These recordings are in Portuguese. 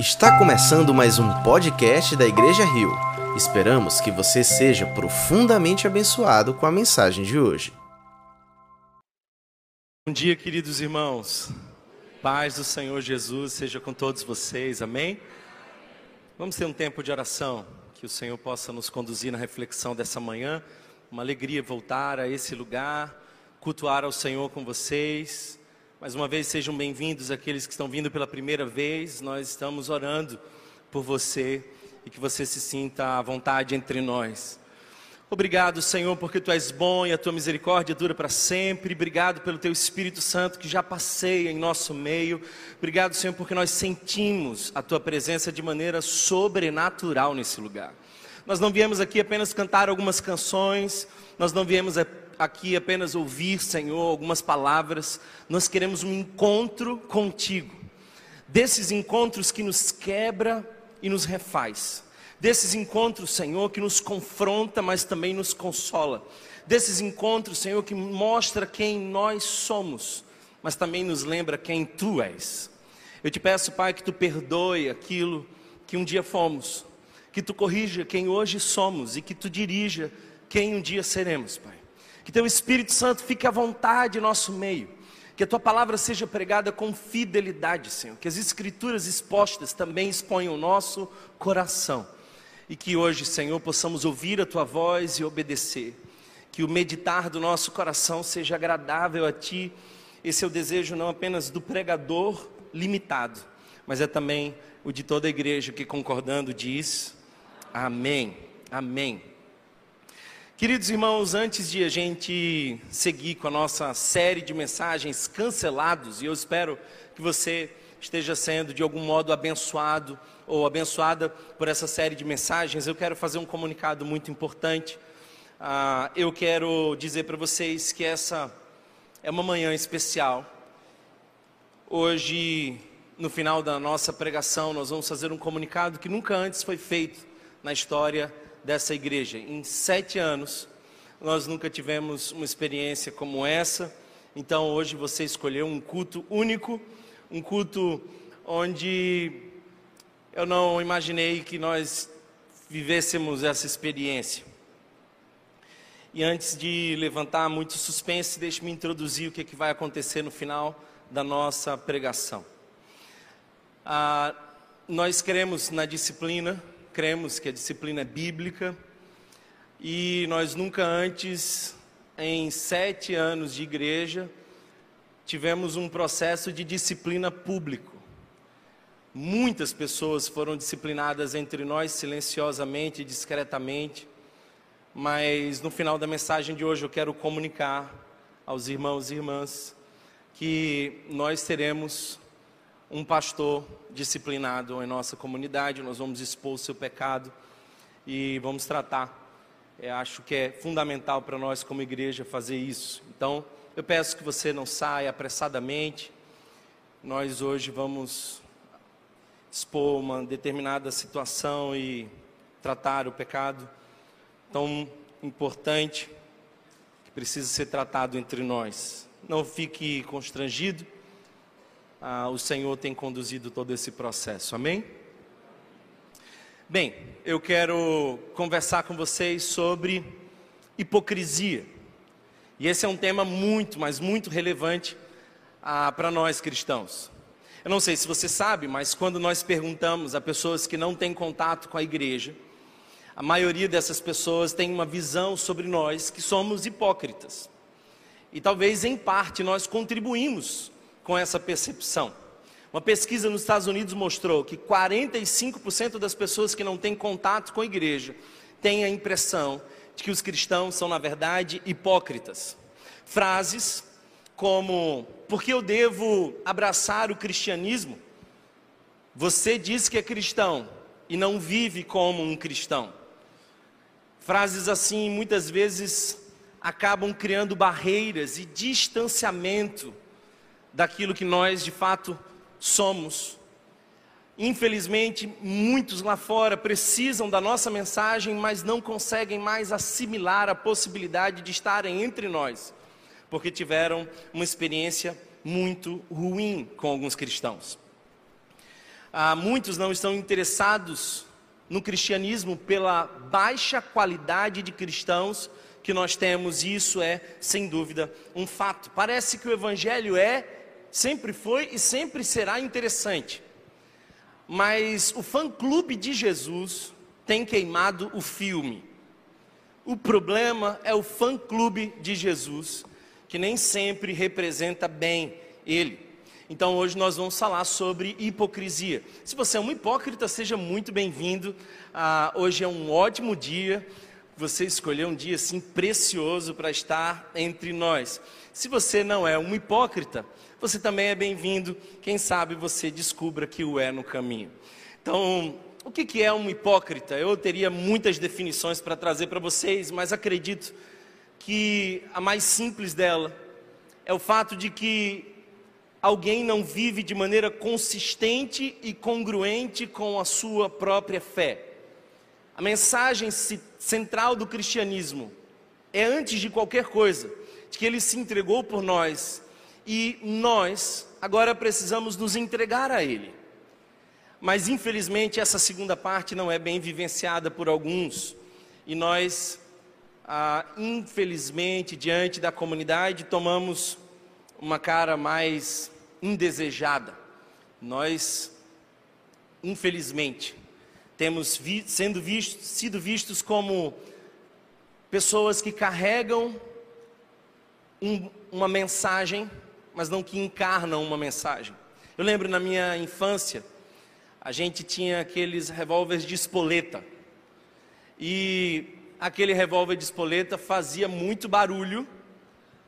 Está começando mais um podcast da Igreja Rio. Esperamos que você seja profundamente abençoado com a mensagem de hoje. Bom dia, queridos irmãos. Paz do Senhor Jesus seja com todos vocês. Amém? Vamos ter um tempo de oração, que o Senhor possa nos conduzir na reflexão dessa manhã. Uma alegria voltar a esse lugar, cultuar ao Senhor com vocês. Mais uma vez, sejam bem-vindos aqueles que estão vindo pela primeira vez. Nós estamos orando por você e que você se sinta à vontade entre nós. Obrigado, Senhor, porque tu és bom e a tua misericórdia dura para sempre. Obrigado pelo teu Espírito Santo que já passeia em nosso meio. Obrigado, Senhor, porque nós sentimos a tua presença de maneira sobrenatural nesse lugar. Nós não viemos aqui apenas cantar algumas canções, nós não viemos aqui apenas ouvir, Senhor, algumas palavras, nós queremos um encontro contigo. Desses encontros que nos quebra e nos refaz. Desses encontros, Senhor, que nos confronta, mas também nos consola. Desses encontros, Senhor, que mostra quem nós somos, mas também nos lembra quem tu és. Eu te peço, Pai, que tu perdoe aquilo que um dia fomos, que tu corrija quem hoje somos e que tu dirija quem um dia seremos, Pai. Que teu Espírito Santo fique à vontade em nosso meio. Que a tua palavra seja pregada com fidelidade, Senhor. Que as escrituras expostas também exponham o nosso coração. E que hoje, Senhor, possamos ouvir a tua voz e obedecer. Que o meditar do nosso coração seja agradável a ti. Esse é o desejo não apenas do pregador limitado, mas é também o de toda a igreja que concordando diz: Amém. Amém. Queridos irmãos, antes de a gente seguir com a nossa série de mensagens cancelados, e eu espero que você esteja sendo de algum modo abençoado ou abençoada por essa série de mensagens, eu quero fazer um comunicado muito importante. Ah, eu quero dizer para vocês que essa é uma manhã especial. Hoje, no final da nossa pregação, nós vamos fazer um comunicado que nunca antes foi feito na história dessa igreja. Em sete anos, nós nunca tivemos uma experiência como essa. Então, hoje você escolheu um culto único, um culto onde eu não imaginei que nós vivêssemos essa experiência. E antes de levantar muito suspense, deixe-me introduzir o que, é que vai acontecer no final da nossa pregação. Ah, nós cremos na disciplina cremos que a disciplina é bíblica e nós nunca antes, em sete anos de igreja, tivemos um processo de disciplina público. Muitas pessoas foram disciplinadas entre nós silenciosamente, discretamente, mas no final da mensagem de hoje eu quero comunicar aos irmãos e irmãs que nós teremos um pastor disciplinado em nossa comunidade, nós vamos expor o seu pecado e vamos tratar. Eu acho que é fundamental para nós como igreja fazer isso. Então, eu peço que você não saia apressadamente. Nós hoje vamos expor uma determinada situação e tratar o pecado tão importante que precisa ser tratado entre nós. Não fique constrangido ah, o Senhor tem conduzido todo esse processo. Amém? Bem, eu quero conversar com vocês sobre hipocrisia. E esse é um tema muito, mas muito relevante ah, para nós cristãos. Eu não sei se você sabe, mas quando nós perguntamos a pessoas que não têm contato com a igreja, a maioria dessas pessoas tem uma visão sobre nós que somos hipócritas. E talvez em parte nós contribuímos com essa percepção. Uma pesquisa nos Estados Unidos mostrou que 45% das pessoas que não têm contato com a igreja têm a impressão de que os cristãos são, na verdade, hipócritas. Frases como: por que eu devo abraçar o cristianismo? Você diz que é cristão e não vive como um cristão. Frases assim muitas vezes acabam criando barreiras e distanciamento daquilo que nós de fato somos. Infelizmente, muitos lá fora precisam da nossa mensagem, mas não conseguem mais assimilar a possibilidade de estarem entre nós, porque tiveram uma experiência muito ruim com alguns cristãos. Ah, muitos não estão interessados no cristianismo pela baixa qualidade de cristãos que nós temos, e isso é, sem dúvida, um fato. Parece que o Evangelho é, sempre foi e sempre será interessante, mas o fã-clube de Jesus tem queimado o filme. O problema é o fã-clube de Jesus, que nem sempre representa bem ele. Então hoje nós vamos falar sobre hipocrisia. Se você é um hipócrita, seja muito bem-vindo. Ah, hoje é um ótimo dia. Você escolheu um dia assim precioso para estar entre nós. Se você não é um hipócrita, você também é bem-vindo. Quem sabe você descubra que o é no caminho. Então, o que é um hipócrita? Eu teria muitas definições para trazer para vocês, mas acredito que a mais simples dela é o fato de que alguém não vive de maneira consistente e congruente com a sua própria fé. A mensagem central do cristianismo é, antes de qualquer coisa, de que ele se entregou por nós e nós agora precisamos nos entregar a ele. Mas infelizmente essa segunda parte não é bem vivenciada por alguns e nós, ah, infelizmente, diante da comunidade, tomamos uma cara mais indesejada. Nós, infelizmente, temos vi sendo visto, sido vistos como pessoas que carregam um, uma mensagem, mas não que encarnam uma mensagem. Eu lembro na minha infância, a gente tinha aqueles revólveres de espoleta. E aquele revólver de espoleta fazia muito barulho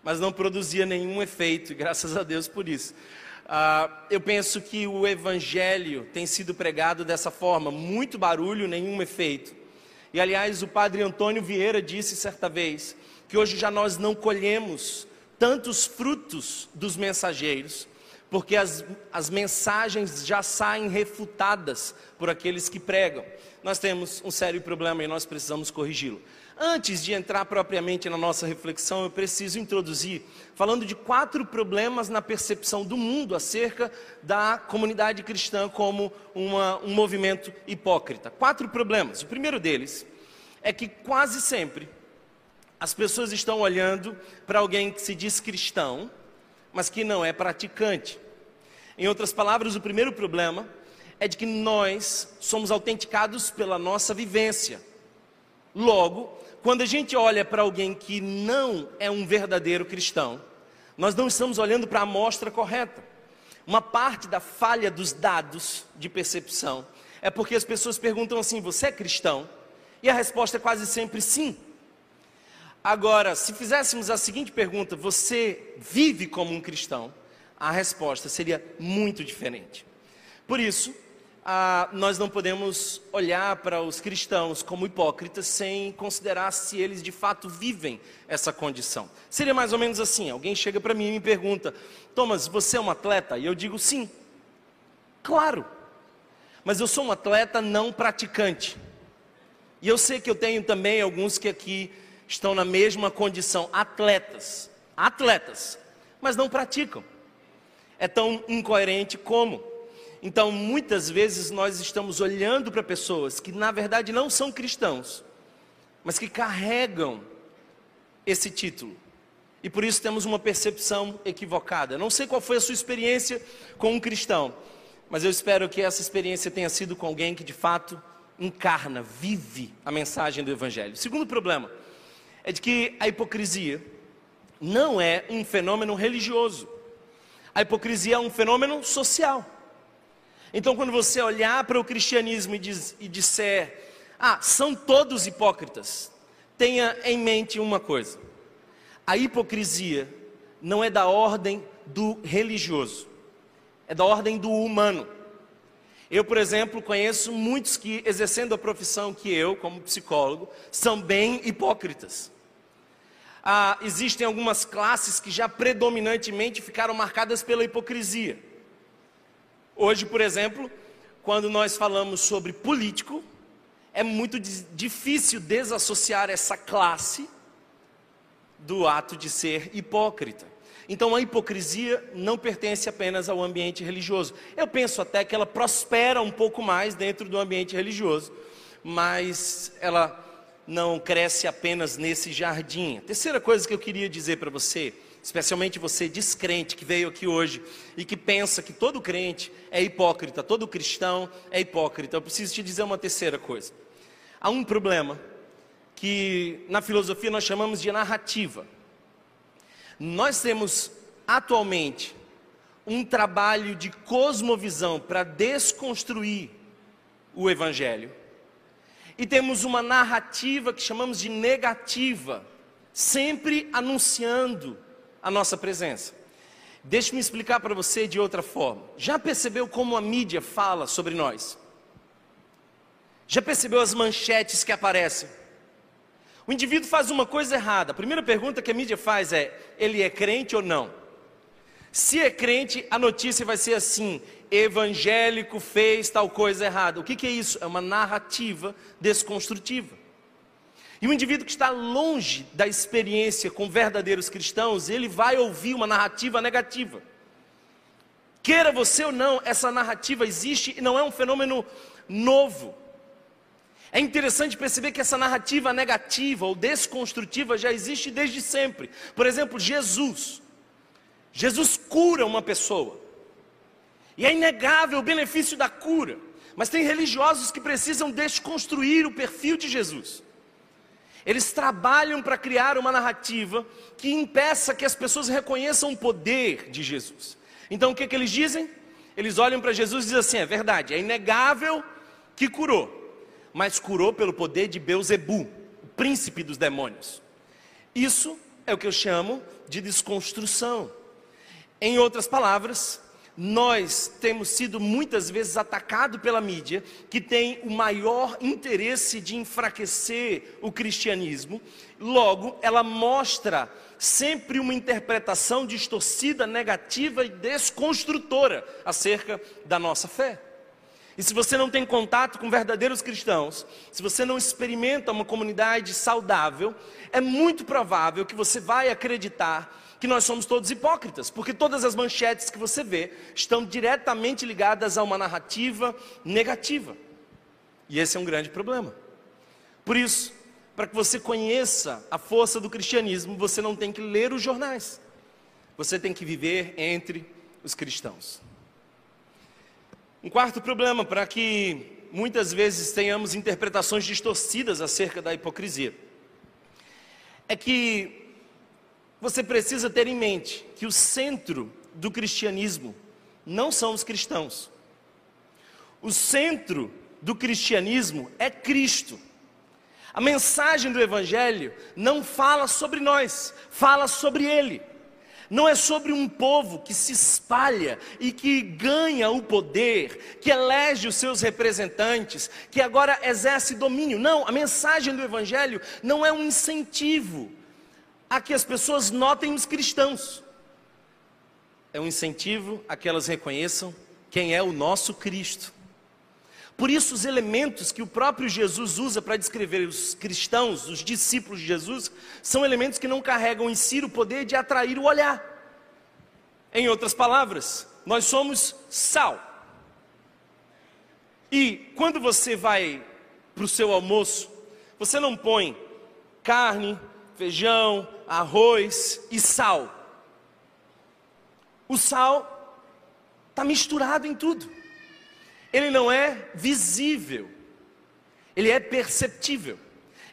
mas não produzia nenhum efeito, graças a Deus por isso. Ah, eu penso que o Evangelho tem sido pregado dessa forma, muito barulho, nenhum efeito. E aliás, o padre Antônio Vieira disse certa vez que hoje já nós não colhemos tantos frutos dos mensageiros, porque as, as mensagens já saem refutadas por aqueles que pregam. Nós temos um sério problema e nós precisamos corrigi-lo. Antes de entrar propriamente na nossa reflexão, eu preciso introduzir, falando de quatro problemas na percepção do mundo acerca da comunidade cristã como uma, um movimento hipócrita. Quatro problemas. O primeiro deles é que quase sempre as pessoas estão olhando para alguém que se diz cristão, mas que não é praticante. Em outras palavras, o primeiro problema é de que nós somos autenticados pela nossa vivência. Logo, quando a gente olha para alguém que não é um verdadeiro cristão, nós não estamos olhando para a amostra correta. Uma parte da falha dos dados de percepção é porque as pessoas perguntam assim: você é cristão? E a resposta é quase sempre sim. Agora, se fizéssemos a seguinte pergunta: você vive como um cristão? A resposta seria muito diferente. Por isso, ah, nós não podemos olhar para os cristãos como hipócritas sem considerar se eles de fato vivem essa condição. Seria mais ou menos assim: alguém chega para mim e me pergunta, Thomas, você é um atleta? E eu digo sim, claro, mas eu sou um atleta não praticante. E eu sei que eu tenho também alguns que aqui estão na mesma condição, atletas, atletas, mas não praticam. É tão incoerente como. Então, muitas vezes nós estamos olhando para pessoas que na verdade não são cristãos, mas que carregam esse título. E por isso temos uma percepção equivocada. Não sei qual foi a sua experiência com um cristão, mas eu espero que essa experiência tenha sido com alguém que de fato encarna, vive a mensagem do Evangelho. Segundo problema é de que a hipocrisia não é um fenômeno religioso. A hipocrisia é um fenômeno social. Então, quando você olhar para o cristianismo e, diz, e disser, ah, são todos hipócritas, tenha em mente uma coisa: a hipocrisia não é da ordem do religioso, é da ordem do humano. Eu, por exemplo, conheço muitos que, exercendo a profissão que eu, como psicólogo, são bem hipócritas. Ah, existem algumas classes que já predominantemente ficaram marcadas pela hipocrisia. Hoje, por exemplo, quando nós falamos sobre político, é muito difícil desassociar essa classe do ato de ser hipócrita. Então a hipocrisia não pertence apenas ao ambiente religioso. Eu penso até que ela prospera um pouco mais dentro do ambiente religioso, mas ela não cresce apenas nesse jardim. Terceira coisa que eu queria dizer para você, especialmente você descrente que veio aqui hoje e que pensa que todo crente é hipócrita, todo cristão é hipócrita. Eu preciso te dizer uma terceira coisa. Há um problema que na filosofia nós chamamos de narrativa. Nós temos atualmente um trabalho de cosmovisão para desconstruir o evangelho. E temos uma narrativa que chamamos de negativa, sempre anunciando a nossa presença. Deixe-me explicar para você de outra forma. Já percebeu como a mídia fala sobre nós? Já percebeu as manchetes que aparecem? O indivíduo faz uma coisa errada. A primeira pergunta que a mídia faz é: ele é crente ou não? Se é crente, a notícia vai ser assim: evangélico fez tal coisa errada. O que, que é isso? É uma narrativa desconstrutiva. E o indivíduo que está longe da experiência com verdadeiros cristãos, ele vai ouvir uma narrativa negativa. Queira você ou não, essa narrativa existe e não é um fenômeno novo. É interessante perceber que essa narrativa negativa ou desconstrutiva já existe desde sempre. Por exemplo, Jesus. Jesus cura uma pessoa. E é inegável o benefício da cura. Mas tem religiosos que precisam desconstruir o perfil de Jesus. Eles trabalham para criar uma narrativa que impeça que as pessoas reconheçam o poder de Jesus. Então o que, que eles dizem? Eles olham para Jesus e dizem assim: é verdade, é inegável que curou, mas curou pelo poder de Beuzebu, o príncipe dos demônios. Isso é o que eu chamo de desconstrução. Em outras palavras, nós temos sido muitas vezes atacados pela mídia, que tem o maior interesse de enfraquecer o cristianismo, logo, ela mostra sempre uma interpretação distorcida, negativa e desconstrutora acerca da nossa fé. E se você não tem contato com verdadeiros cristãos, se você não experimenta uma comunidade saudável, é muito provável que você vai acreditar que nós somos todos hipócritas, porque todas as manchetes que você vê estão diretamente ligadas a uma narrativa negativa. E esse é um grande problema. Por isso, para que você conheça a força do cristianismo, você não tem que ler os jornais. Você tem que viver entre os cristãos. Um quarto problema para que muitas vezes tenhamos interpretações distorcidas acerca da hipocrisia é que você precisa ter em mente que o centro do cristianismo não são os cristãos. O centro do cristianismo é Cristo. A mensagem do Evangelho não fala sobre nós, fala sobre Ele. Não é sobre um povo que se espalha e que ganha o poder, que elege os seus representantes, que agora exerce domínio. Não, a mensagem do Evangelho não é um incentivo a que as pessoas notem os cristãos. É um incentivo a que elas reconheçam quem é o nosso Cristo. Por isso, os elementos que o próprio Jesus usa para descrever os cristãos, os discípulos de Jesus, são elementos que não carregam em si o poder de atrair o olhar. Em outras palavras, nós somos sal. E quando você vai para o seu almoço, você não põe carne, feijão, arroz e sal. O sal está misturado em tudo. Ele não é visível, ele é perceptível.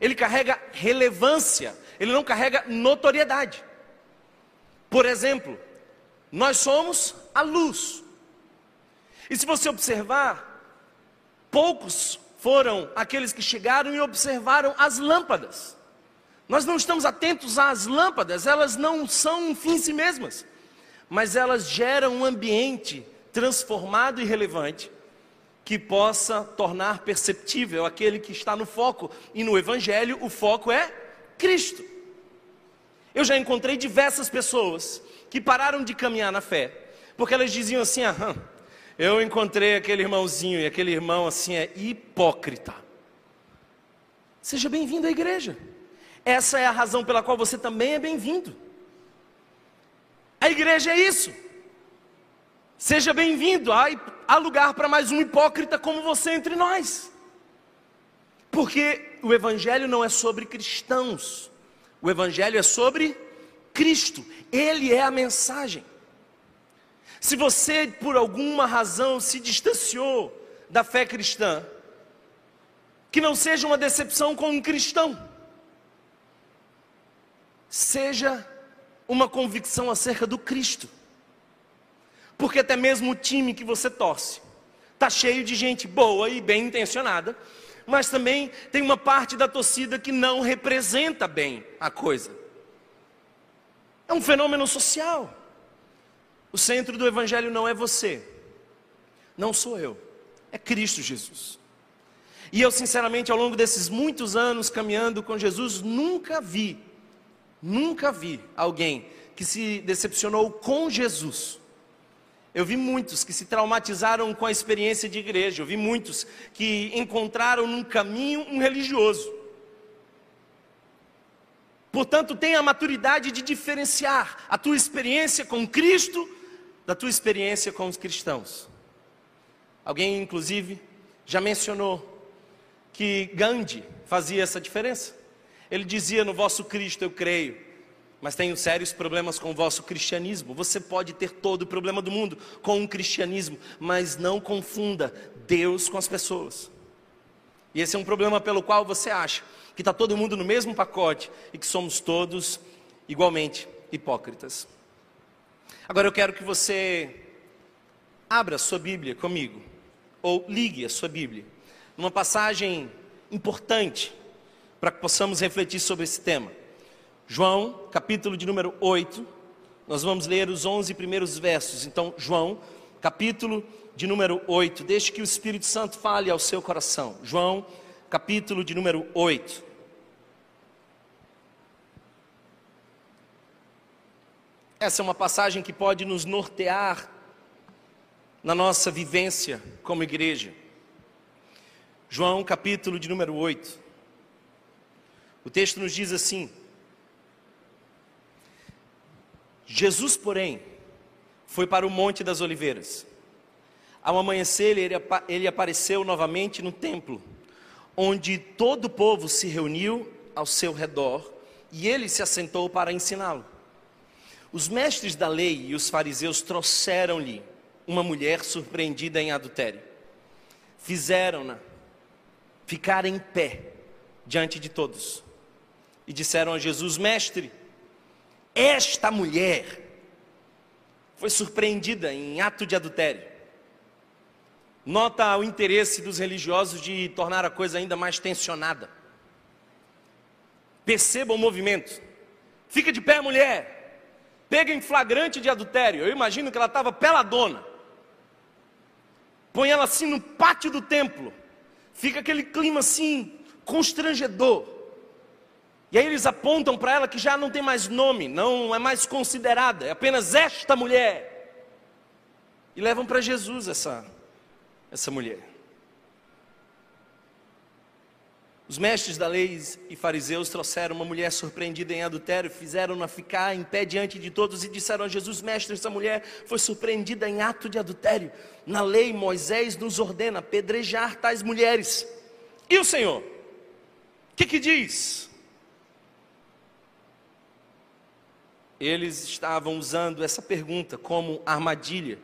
Ele carrega relevância, ele não carrega notoriedade. Por exemplo, nós somos a luz. E se você observar, poucos foram aqueles que chegaram e observaram as lâmpadas. Nós não estamos atentos às lâmpadas, elas não são um fim em si mesmas, mas elas geram um ambiente transformado e relevante que possa tornar perceptível aquele que está no foco. E no Evangelho, o foco é Cristo. Eu já encontrei diversas pessoas que pararam de caminhar na fé, porque elas diziam assim: ah, eu encontrei aquele irmãozinho, e aquele irmão assim é hipócrita. Seja bem-vindo à igreja. Essa é a razão pela qual você também é bem-vindo. A igreja é isso. Seja bem-vindo, há, lugar para mais um hipócrita como você entre nós. Porque o Evangelho não é sobre cristãos, o Evangelho é sobre Cristo, Ele é a mensagem. Se você, por alguma razão, se distanciou da fé cristã, que não seja uma decepção com um cristão, seja uma convicção acerca do Cristo, porque até mesmo o time que você torce está cheio de gente boa e bem intencionada, mas também tem uma parte da torcida que não representa bem a coisa. É um fenômeno social. O centro do Evangelho não é você, não sou eu, é Cristo Jesus. E eu, sinceramente, ao longo desses muitos anos caminhando com Jesus, nunca vi, nunca vi alguém que se decepcionou com Jesus. Eu vi muitos que se traumatizaram com a experiência de igreja, eu vi muitos que encontraram num caminho um religioso. Portanto, tenha a maturidade de diferenciar a tua experiência com Cristo da tua experiência com os cristãos. Alguém, inclusive, já mencionou que Gandhi fazia essa diferença. Ele dizia: No vosso Cristo eu creio, mas tenho sérios problemas com o vosso cristianismo. Você pode ter todo o problema do mundo com o cristianismo, mas não confunda Deus com as pessoas. E esse é um problema pelo qual você acha que está todo mundo no mesmo pacote e que somos todos igualmente hipócritas. Agora eu quero que você abra a sua Bíblia comigo, ou ligue a sua Bíblia, numa passagem importante para que possamos refletir sobre esse tema. João, capítulo de número 8, nós vamos ler os 11 primeiros versos. Então, João, capítulo de número 8, deixe que o Espírito Santo fale ao seu coração. João, capítulo de número 8. Essa é uma passagem que pode nos nortear na nossa vivência como igreja. João, capítulo de número 8. O texto nos diz assim: Jesus, porém, foi para o Monte das Oliveiras. Ao amanhecer, ele, ele apareceu novamente no templo, onde todo o povo se reuniu ao seu redor e ele se assentou para ensiná-lo. Os mestres da lei e os fariseus trouxeram-lhe uma mulher surpreendida em adultério. Fizeram-na ficar em pé diante de todos e disseram a Jesus: Mestre, esta mulher foi surpreendida em ato de adultério. Nota o interesse dos religiosos de tornar a coisa ainda mais tensionada. Perceba o movimento. Fica de pé, mulher pega em flagrante de adultério. Eu imagino que ela estava peladona. Põe ela assim no pátio do templo. Fica aquele clima assim, constrangedor. E aí eles apontam para ela que já não tem mais nome, não é mais considerada, é apenas esta mulher. E levam para Jesus essa, essa mulher. Os mestres da lei e fariseus trouxeram uma mulher surpreendida em adultério, fizeram-na ficar em pé diante de todos e disseram a Jesus: Mestre, essa mulher foi surpreendida em ato de adultério. Na lei, Moisés nos ordena apedrejar tais mulheres. E o Senhor? O que, que diz? Eles estavam usando essa pergunta como armadilha,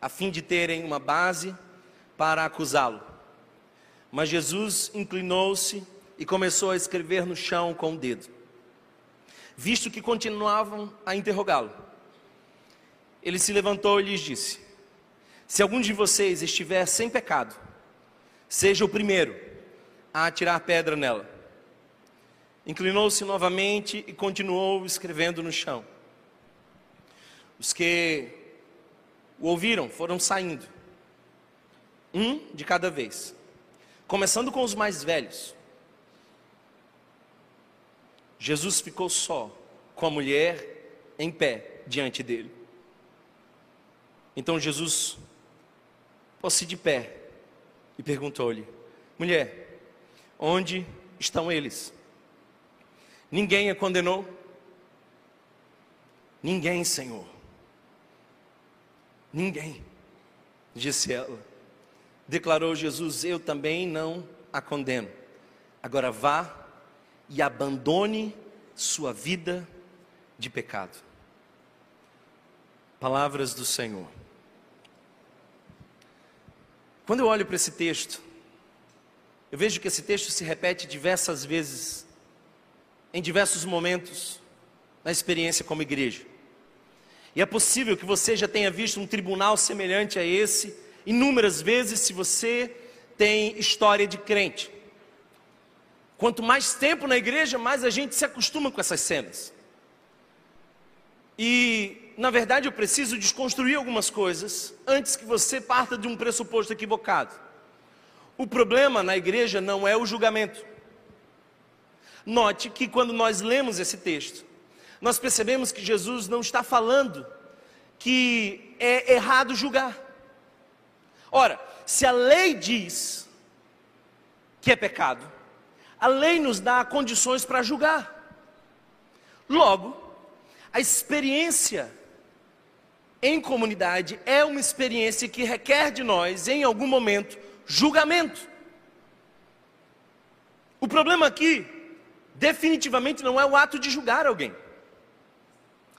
a fim de terem uma base para acusá-lo. Mas Jesus inclinou-se e começou a escrever no chão com o dedo. Visto que continuavam a interrogá-lo, ele se levantou e lhes disse: Se algum de vocês estiver sem pecado, seja o primeiro a atirar pedra nela. Inclinou-se novamente e continuou escrevendo no chão. Os que o ouviram foram saindo, um de cada vez começando com os mais velhos. Jesus ficou só com a mulher em pé diante dele. Então Jesus pôs-se de pé e perguntou-lhe: Mulher, onde estão eles? Ninguém a condenou? Ninguém, Senhor. Ninguém, disse ela. Declarou Jesus: Eu também não a condeno. Agora vá e abandone sua vida de pecado. Palavras do Senhor. Quando eu olho para esse texto, eu vejo que esse texto se repete diversas vezes, em diversos momentos, na experiência como igreja. E é possível que você já tenha visto um tribunal semelhante a esse inúmeras vezes, se você tem história de crente. Quanto mais tempo na igreja, mais a gente se acostuma com essas cenas. E, na verdade, eu preciso desconstruir algumas coisas antes que você parta de um pressuposto equivocado. O problema na igreja não é o julgamento. Note que quando nós lemos esse texto, nós percebemos que Jesus não está falando que é errado julgar. Ora, se a lei diz que é pecado, a lei nos dá condições para julgar. Logo, a experiência em comunidade é uma experiência que requer de nós, em algum momento, julgamento. O problema aqui, definitivamente, não é o ato de julgar alguém.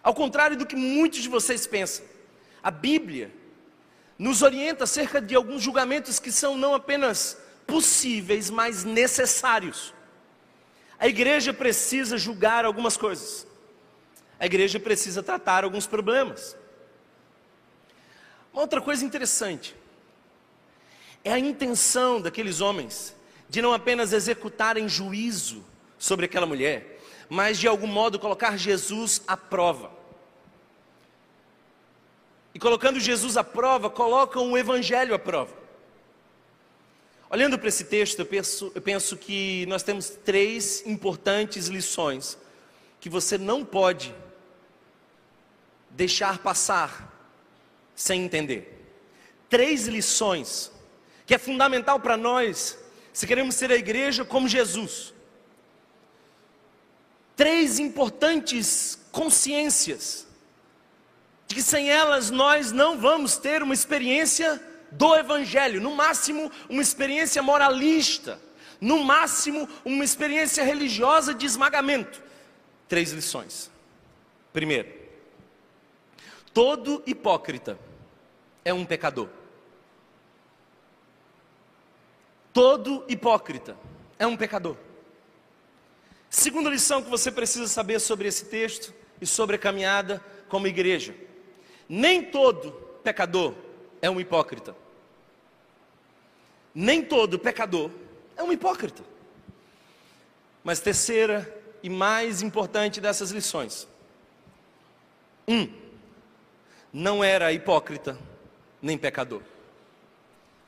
Ao contrário do que muitos de vocês pensam, a Bíblia nos orienta acerca de alguns julgamentos que são não apenas possíveis, mas necessários. A igreja precisa julgar algumas coisas. A igreja precisa tratar alguns problemas. Uma outra coisa interessante é a intenção daqueles homens de não apenas executarem juízo sobre aquela mulher, mas de algum modo colocar Jesus à prova. E colocando Jesus à prova, colocam o Evangelho à prova. Olhando para esse texto, eu penso, eu penso que nós temos três importantes lições que você não pode deixar passar sem entender. Três lições que é fundamental para nós se queremos ser a igreja como Jesus. Três importantes consciências de que sem elas nós não vamos ter uma experiência do Evangelho, no máximo uma experiência moralista, no máximo uma experiência religiosa de esmagamento. Três lições. Primeiro, todo hipócrita é um pecador. Todo hipócrita é um pecador. Segunda lição que você precisa saber sobre esse texto e sobre a caminhada como igreja: nem todo pecador é um hipócrita nem todo pecador é um hipócrita. Mas terceira e mais importante dessas lições: um, não era hipócrita nem pecador.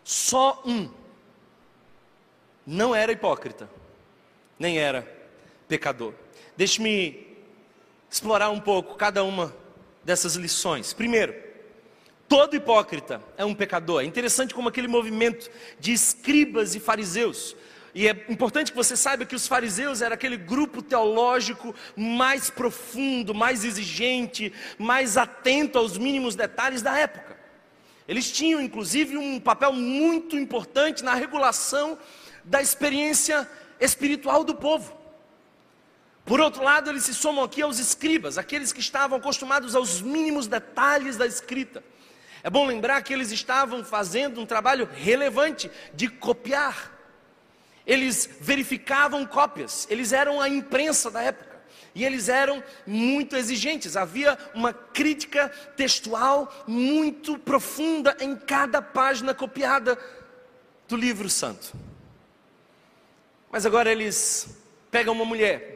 Só um não era hipócrita, nem era pecador. Deixe-me explorar um pouco cada uma dessas lições. Primeiro, Todo hipócrita é um pecador. É interessante como aquele movimento de escribas e fariseus. E é importante que você saiba que os fariseus era aquele grupo teológico mais profundo, mais exigente, mais atento aos mínimos detalhes da época. Eles tinham, inclusive, um papel muito importante na regulação da experiência espiritual do povo. Por outro lado, eles se somam aqui aos escribas, aqueles que estavam acostumados aos mínimos detalhes da escrita. É bom lembrar que eles estavam fazendo um trabalho relevante de copiar. Eles verificavam cópias, eles eram a imprensa da época. E eles eram muito exigentes, havia uma crítica textual muito profunda em cada página copiada do livro santo. Mas agora eles pegam uma mulher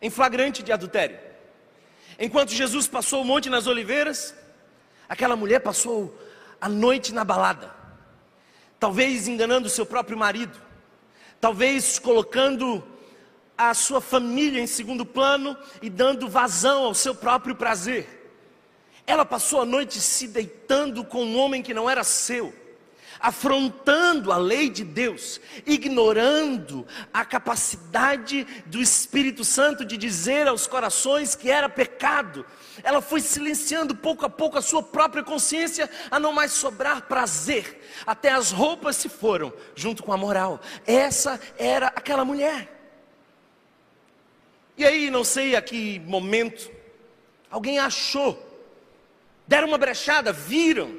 em flagrante de adultério. Enquanto Jesus passou o monte nas oliveiras, Aquela mulher passou a noite na balada, talvez enganando seu próprio marido, talvez colocando a sua família em segundo plano e dando vazão ao seu próprio prazer. Ela passou a noite se deitando com um homem que não era seu. Afrontando a lei de Deus, ignorando a capacidade do Espírito Santo de dizer aos corações que era pecado. Ela foi silenciando pouco a pouco a sua própria consciência a não mais sobrar prazer. Até as roupas se foram junto com a moral. Essa era aquela mulher. E aí, não sei a que momento, alguém achou, deram uma brechada, viram,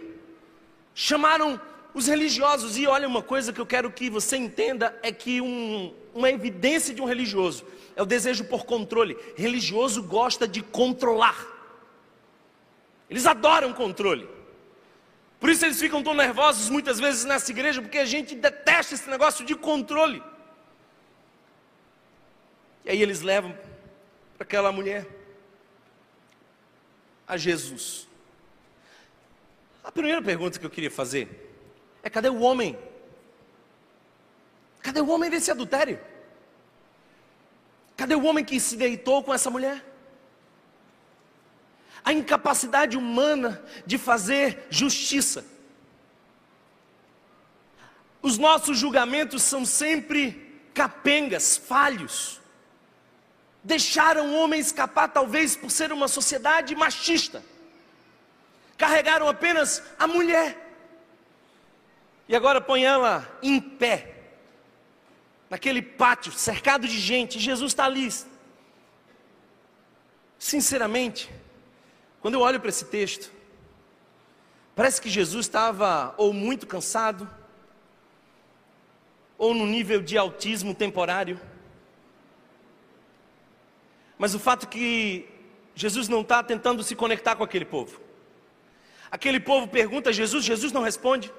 chamaram os religiosos, e olha uma coisa que eu quero que você entenda: é que um, uma evidência de um religioso é o desejo por controle. Religioso gosta de controlar, eles adoram controle. Por isso eles ficam tão nervosos muitas vezes nessa igreja, porque a gente detesta esse negócio de controle. E aí eles levam para aquela mulher a Jesus. A primeira pergunta que eu queria fazer é cadê o homem? Cadê o homem desse adultério? Cadê o homem que se deitou com essa mulher? A incapacidade humana de fazer justiça. Os nossos julgamentos são sempre capengas, falhos. Deixaram o homem escapar, talvez por ser uma sociedade machista. Carregaram apenas a mulher. E agora põe ela em pé, naquele pátio, cercado de gente, Jesus está ali. Sinceramente, quando eu olho para esse texto, parece que Jesus estava ou muito cansado, ou no nível de autismo temporário. Mas o fato é que Jesus não está tentando se conectar com aquele povo. Aquele povo pergunta a Jesus, Jesus não responde.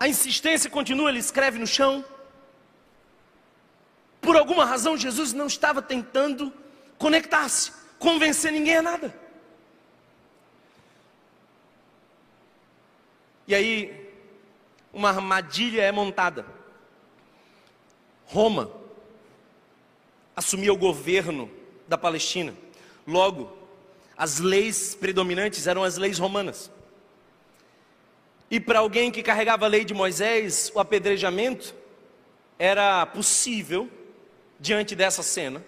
A insistência continua, ele escreve no chão. Por alguma razão, Jesus não estava tentando conectar-se, convencer ninguém a nada. E aí, uma armadilha é montada. Roma assumia o governo da Palestina. Logo, as leis predominantes eram as leis romanas. E para alguém que carregava a lei de Moisés, o apedrejamento era possível diante dessa cena.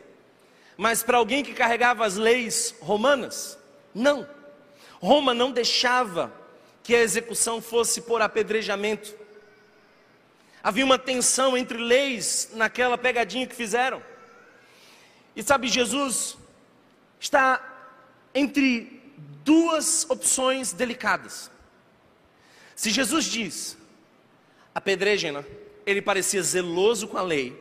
Mas para alguém que carregava as leis romanas, não. Roma não deixava que a execução fosse por apedrejamento. Havia uma tensão entre leis naquela pegadinha que fizeram. E sabe, Jesus está entre duas opções delicadas. Se Jesus diz, apedrejem-na, ele parecia zeloso com a lei,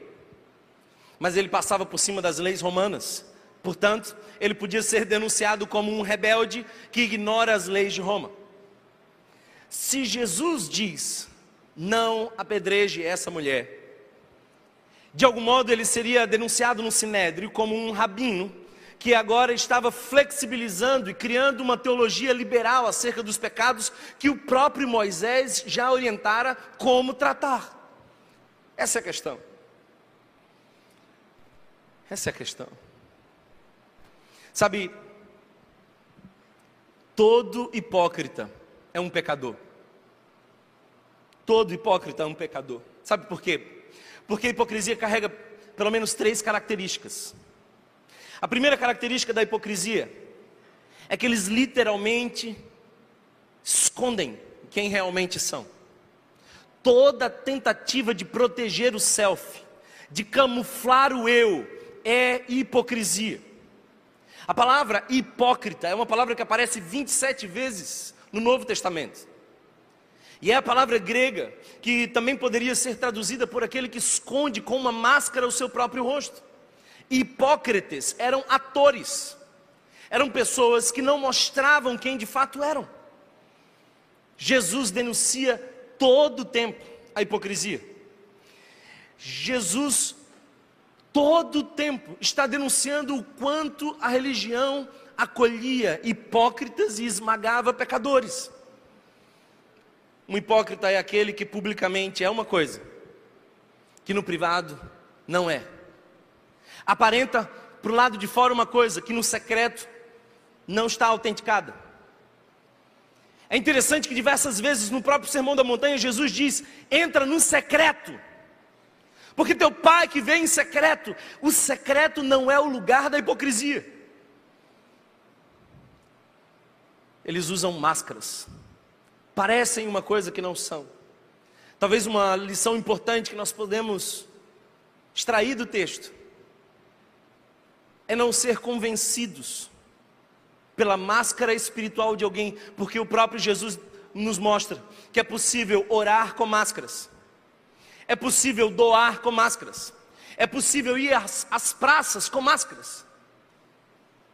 mas ele passava por cima das leis romanas. Portanto, ele podia ser denunciado como um rebelde que ignora as leis de Roma. Se Jesus diz, não apedreje essa mulher, de algum modo ele seria denunciado no sinédrio como um rabino que agora estava flexibilizando e criando uma teologia liberal acerca dos pecados que o próprio Moisés já orientara como tratar. Essa é a questão. Essa é a questão. Sabe, todo hipócrita é um pecador. Todo hipócrita é um pecador. Sabe por quê? Porque a hipocrisia carrega pelo menos três características. A primeira característica da hipocrisia é que eles literalmente escondem quem realmente são. Toda tentativa de proteger o self, de camuflar o eu, é hipocrisia. A palavra hipócrita é uma palavra que aparece 27 vezes no Novo Testamento. E é a palavra grega que também poderia ser traduzida por aquele que esconde com uma máscara o seu próprio rosto. Hipócritas eram atores, eram pessoas que não mostravam quem de fato eram. Jesus denuncia todo o tempo a hipocrisia. Jesus, todo o tempo, está denunciando o quanto a religião acolhia hipócritas e esmagava pecadores. Um hipócrita é aquele que publicamente é uma coisa, que no privado não é. Aparenta para o lado de fora uma coisa que no secreto não está autenticada. É interessante que diversas vezes no próprio Sermão da Montanha Jesus diz: entra no secreto. Porque teu pai que vem em secreto, o secreto não é o lugar da hipocrisia. Eles usam máscaras, parecem uma coisa que não são. Talvez uma lição importante que nós podemos extrair do texto é não ser convencidos pela máscara espiritual de alguém, porque o próprio Jesus nos mostra que é possível orar com máscaras, é possível doar com máscaras, é possível ir às, às praças com máscaras.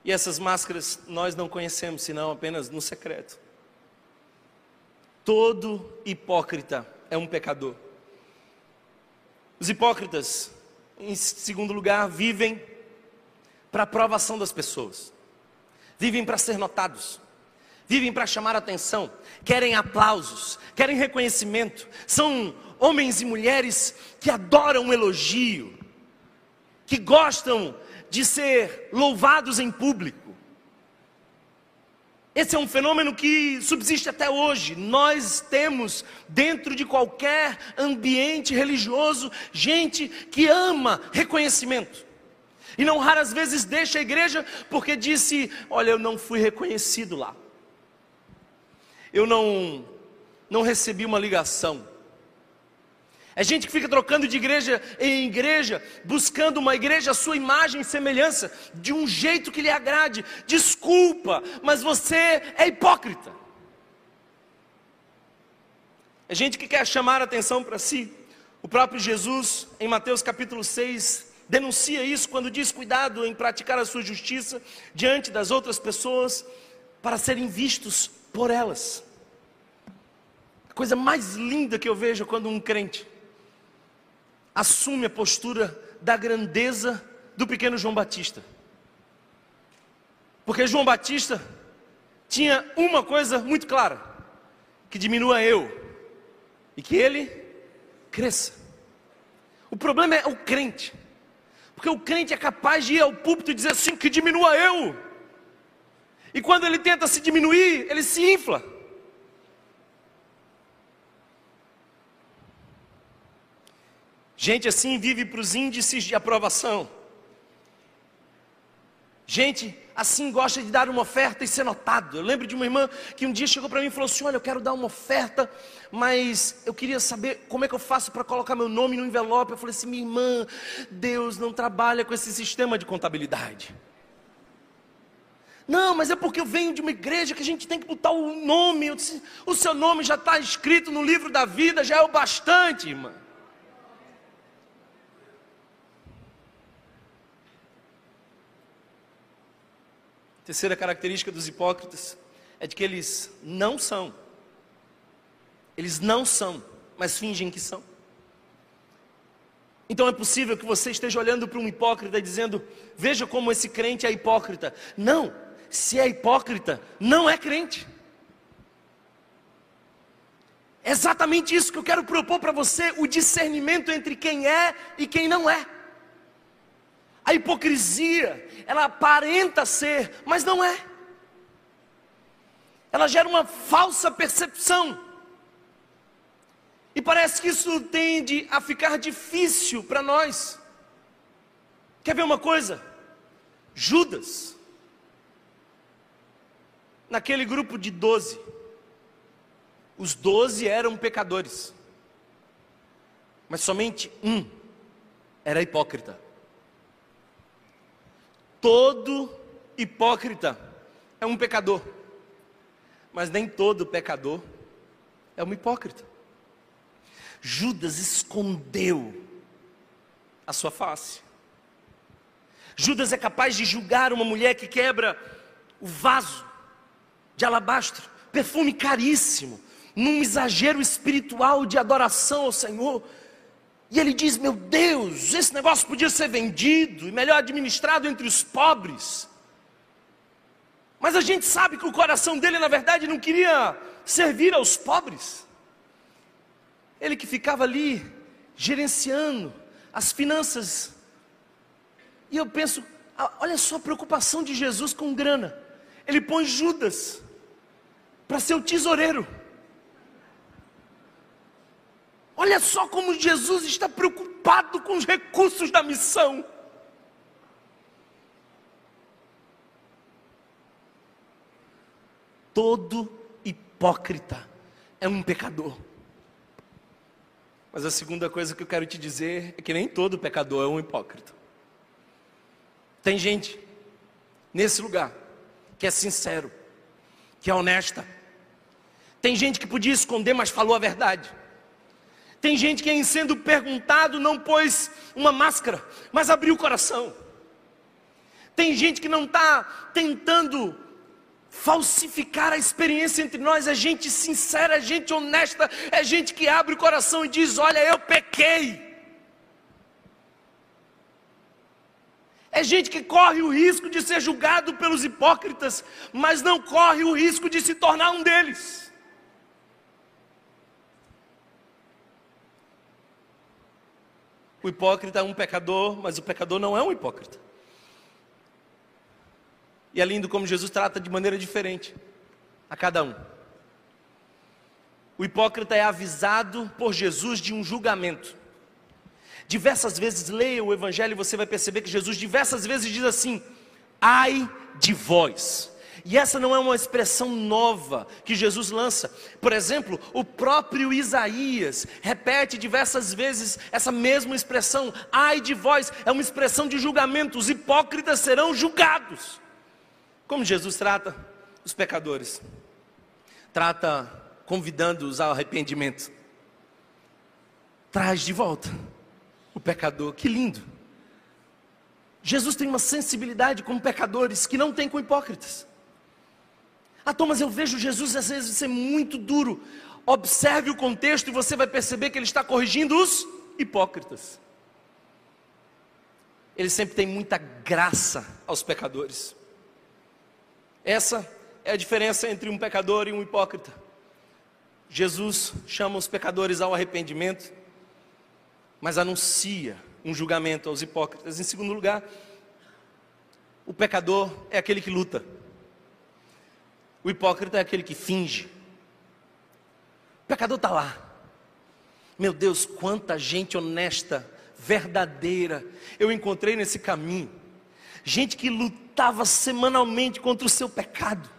E essas máscaras nós não conhecemos, senão apenas no secreto. Todo hipócrita é um pecador. Os hipócritas, em segundo lugar, vivem para a aprovação das pessoas, vivem para ser notados, vivem para chamar atenção, querem aplausos, querem reconhecimento, são homens e mulheres que adoram o elogio, que gostam de ser louvados em público. Esse é um fenômeno que subsiste até hoje. Nós temos, dentro de qualquer ambiente religioso, gente que ama reconhecimento. E não raras vezes deixa a igreja porque disse: Olha, eu não fui reconhecido lá. Eu não, não recebi uma ligação. É gente que fica trocando de igreja em igreja, buscando uma igreja à sua imagem e semelhança, de um jeito que lhe agrade. Desculpa, mas você é hipócrita. É gente que quer chamar a atenção para si. O próprio Jesus, em Mateus capítulo 6, denuncia isso quando diz: cuidado em praticar a sua justiça diante das outras pessoas, para serem vistos por elas. A coisa mais linda que eu vejo quando um crente assume a postura da grandeza do pequeno João Batista. Porque João Batista tinha uma coisa muito clara: que diminua eu e que ele cresça. O problema é o crente, porque o crente é capaz de ir ao púlpito e dizer assim: que diminua eu. E quando ele tenta se diminuir, ele se infla. Gente assim vive para os índices de aprovação. Gente assim gosta de dar uma oferta e ser notado. Eu lembro de uma irmã que um dia chegou para mim e falou assim: Olha, eu quero dar uma oferta, mas eu queria saber como é que eu faço para colocar meu nome no envelope. Eu falei assim: Minha irmã, Deus não trabalha com esse sistema de contabilidade. Não, mas é porque eu venho de uma igreja que a gente tem que botar o nome. Disse, o seu nome já está escrito no livro da vida, já é o bastante, irmã. Terceira característica dos hipócritas é de que eles não são. Eles não são, mas fingem que são. Então é possível que você esteja olhando para um hipócrita e dizendo: Veja como esse crente é hipócrita. Não, se é hipócrita, não é crente. É exatamente isso que eu quero propor para você: o discernimento entre quem é e quem não é. A hipocrisia, ela aparenta ser, mas não é. Ela gera uma falsa percepção. E parece que isso tende a ficar difícil para nós. Quer ver uma coisa? Judas, naquele grupo de doze, os doze eram pecadores, mas somente um era hipócrita. Todo hipócrita é um pecador, mas nem todo pecador é um hipócrita. Judas escondeu a sua face. Judas é capaz de julgar uma mulher que quebra o vaso de alabastro, perfume caríssimo, num exagero espiritual de adoração ao Senhor, e ele diz: Meu Deus, esse negócio podia ser vendido e melhor administrado entre os pobres. Mas a gente sabe que o coração dele, na verdade, não queria servir aos pobres. Ele que ficava ali gerenciando as finanças. E eu penso: olha só a preocupação de Jesus com grana. Ele põe Judas para ser o tesoureiro. Olha só como Jesus está preocupado com os recursos da missão. Todo hipócrita é um pecador. Mas a segunda coisa que eu quero te dizer é que nem todo pecador é um hipócrita. Tem gente nesse lugar que é sincero, que é honesta. Tem gente que podia esconder, mas falou a verdade. Tem gente que, em sendo perguntado, não pôs uma máscara, mas abriu o coração. Tem gente que não está tentando falsificar a experiência entre nós, é gente sincera, é gente honesta, é gente que abre o coração e diz: Olha, eu pequei. É gente que corre o risco de ser julgado pelos hipócritas, mas não corre o risco de se tornar um deles. O hipócrita é um pecador, mas o pecador não é um hipócrita. E é lindo como Jesus trata de maneira diferente a cada um. O hipócrita é avisado por Jesus de um julgamento. Diversas vezes leia o Evangelho e você vai perceber que Jesus diversas vezes diz assim: ai de vós. E essa não é uma expressão nova que Jesus lança. Por exemplo, o próprio Isaías repete diversas vezes essa mesma expressão: ai de vós, é uma expressão de julgamento, os hipócritas serão julgados. Como Jesus trata os pecadores? Trata convidando-os ao arrependimento. Traz de volta o pecador. Que lindo. Jesus tem uma sensibilidade com pecadores que não tem com hipócritas. Ah, Thomas, eu vejo Jesus às vezes ser muito duro. Observe o contexto e você vai perceber que ele está corrigindo os hipócritas. Ele sempre tem muita graça aos pecadores. Essa é a diferença entre um pecador e um hipócrita. Jesus chama os pecadores ao arrependimento mas anuncia um julgamento aos hipócritas. Em segundo lugar, o pecador é aquele que luta. O hipócrita é aquele que finge. O pecador está lá. Meu Deus, quanta gente honesta, verdadeira eu encontrei nesse caminho. Gente que lutava semanalmente contra o seu pecado.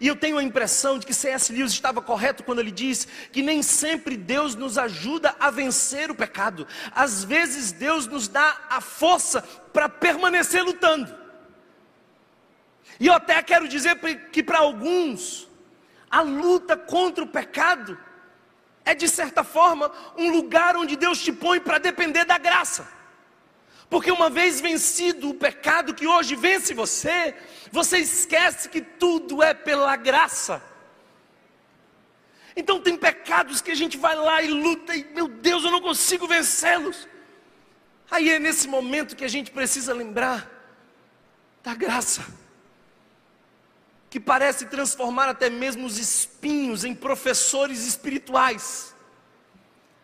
E eu tenho a impressão de que C.S. Lewis estava correto quando ele diz que nem sempre Deus nos ajuda a vencer o pecado. Às vezes Deus nos dá a força para permanecer lutando. E eu até quero dizer que para alguns, a luta contra o pecado é de certa forma um lugar onde Deus te põe para depender da graça. Porque uma vez vencido o pecado que hoje vence você, você esquece que tudo é pela graça. Então tem pecados que a gente vai lá e luta e meu Deus, eu não consigo vencê-los. Aí é nesse momento que a gente precisa lembrar da graça, que parece transformar até mesmo os espinhos em professores espirituais.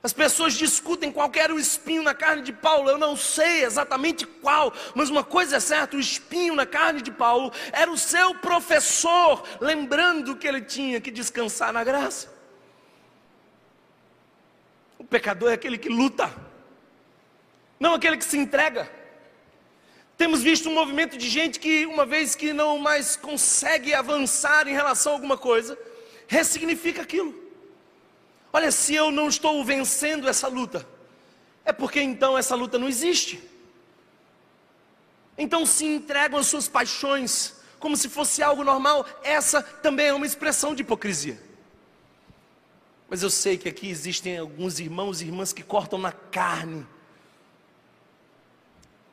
As pessoas discutem qual era o espinho na carne de Paulo, eu não sei exatamente qual, mas uma coisa é certa: o espinho na carne de Paulo era o seu professor, lembrando que ele tinha que descansar na graça. O pecador é aquele que luta, não aquele que se entrega. Temos visto um movimento de gente que, uma vez que não mais consegue avançar em relação a alguma coisa, ressignifica aquilo. Olha, se eu não estou vencendo essa luta, é porque então essa luta não existe. Então se entregam às suas paixões como se fosse algo normal, essa também é uma expressão de hipocrisia. Mas eu sei que aqui existem alguns irmãos e irmãs que cortam na carne,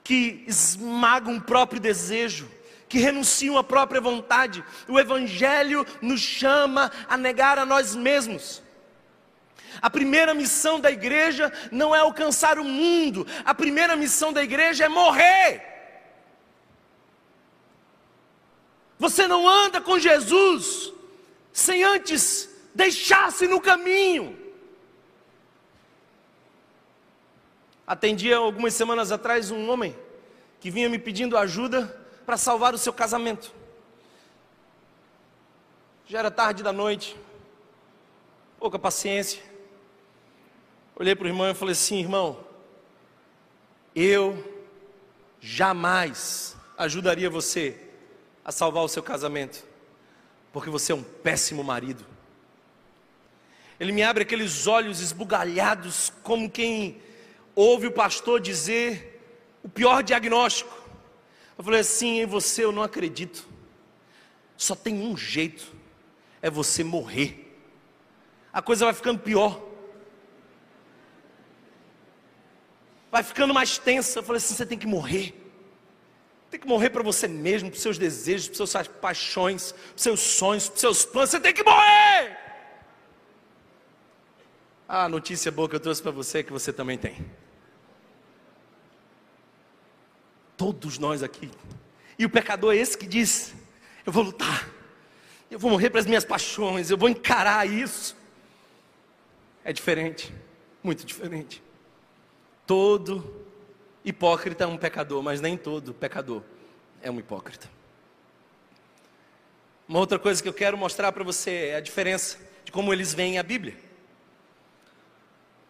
que esmagam o próprio desejo, que renunciam à própria vontade. O Evangelho nos chama a negar a nós mesmos. A primeira missão da igreja não é alcançar o mundo, a primeira missão da igreja é morrer. Você não anda com Jesus sem antes deixar-se no caminho. Atendi algumas semanas atrás um homem que vinha me pedindo ajuda para salvar o seu casamento. Já era tarde da noite, pouca paciência. Olhei para o irmão e falei assim: irmão, eu jamais ajudaria você a salvar o seu casamento, porque você é um péssimo marido. Ele me abre aqueles olhos esbugalhados, como quem ouve o pastor dizer o pior diagnóstico. Eu falei assim: em você eu não acredito. Só tem um jeito: é você morrer. A coisa vai ficando pior. Vai ficando mais tensa. Eu falei assim: você tem que morrer. Tem que morrer para você mesmo, para os seus desejos, para suas paixões, para seus sonhos, para seus planos. Você tem que morrer. A notícia boa que eu trouxe para você é que você também tem. Todos nós aqui. E o pecador é esse que diz: Eu vou lutar, eu vou morrer para as minhas paixões, eu vou encarar isso. É diferente, muito diferente. Todo hipócrita é um pecador, mas nem todo pecador é um hipócrita. Uma outra coisa que eu quero mostrar para você é a diferença de como eles veem a Bíblia.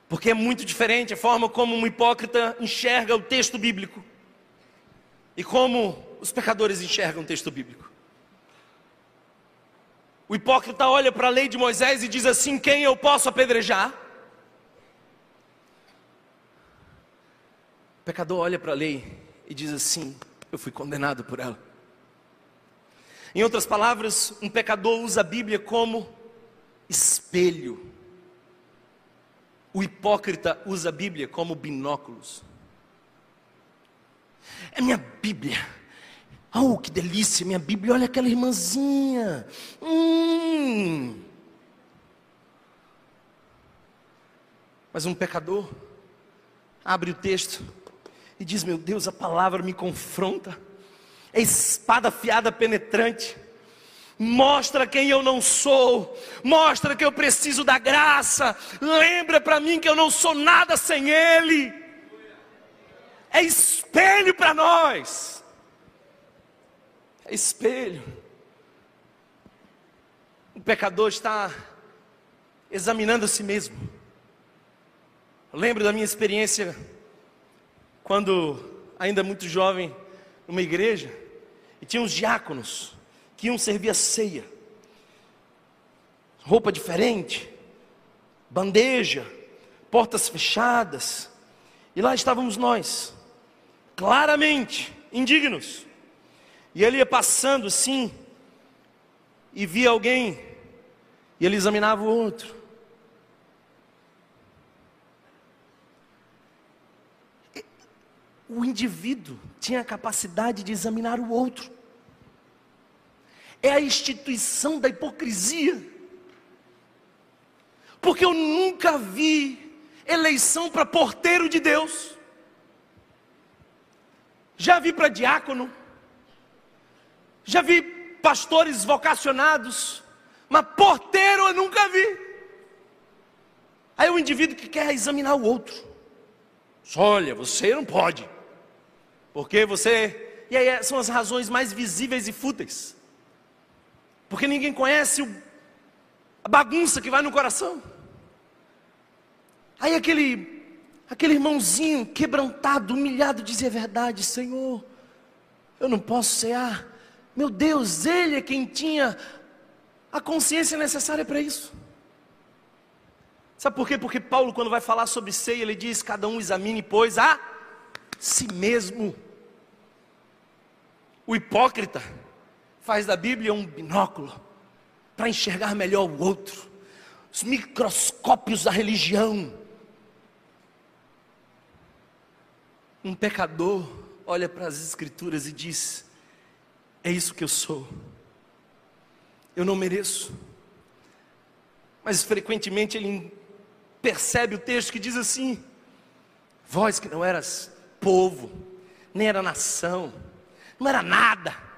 Porque é muito diferente a forma como um hipócrita enxerga o texto bíblico e como os pecadores enxergam o texto bíblico. O hipócrita olha para a lei de Moisés e diz assim: Quem eu posso apedrejar? O pecador olha para a lei e diz assim: Eu fui condenado por ela. Em outras palavras, um pecador usa a Bíblia como espelho. O hipócrita usa a Bíblia como binóculos. É minha Bíblia. Oh, que delícia, minha Bíblia. Olha aquela irmãzinha. Hum. Mas um pecador abre o texto e diz: Meu Deus, a palavra me confronta. É espada afiada penetrante. Mostra quem eu não sou, mostra que eu preciso da graça. Lembra para mim que eu não sou nada sem Ele é espelho para nós. É espelho. O pecador está examinando a si mesmo. Eu lembro da minha experiência quando ainda muito jovem numa igreja e tinha uns diáconos que iam servir a ceia. Roupa diferente, bandeja, portas fechadas. E lá estávamos nós, claramente indignos. E ele ia passando assim, e via alguém, e ele examinava o outro. O indivíduo tinha a capacidade de examinar o outro. É a instituição da hipocrisia. Porque eu nunca vi eleição para porteiro de Deus já vi para diácono, já vi pastores vocacionados, mas porteiro eu nunca vi. Aí o indivíduo que quer examinar o outro, olha, você não pode, porque você, e aí são as razões mais visíveis e fúteis, porque ninguém conhece o, a bagunça que vai no coração. Aí aquele Aquele irmãozinho quebrantado, humilhado, dizia a verdade: Senhor, eu não posso cear. Meu Deus, Ele é quem tinha a consciência necessária para isso. Sabe por quê? Porque Paulo, quando vai falar sobre ceia, ele diz: Cada um examine, pois, a si mesmo. O hipócrita faz da Bíblia um binóculo para enxergar melhor o outro, os microscópios da religião Um pecador olha para as Escrituras e diz: É isso que eu sou. Eu não mereço. Mas frequentemente ele percebe o texto que diz assim: Vós que não eras povo, nem era nação, não era nada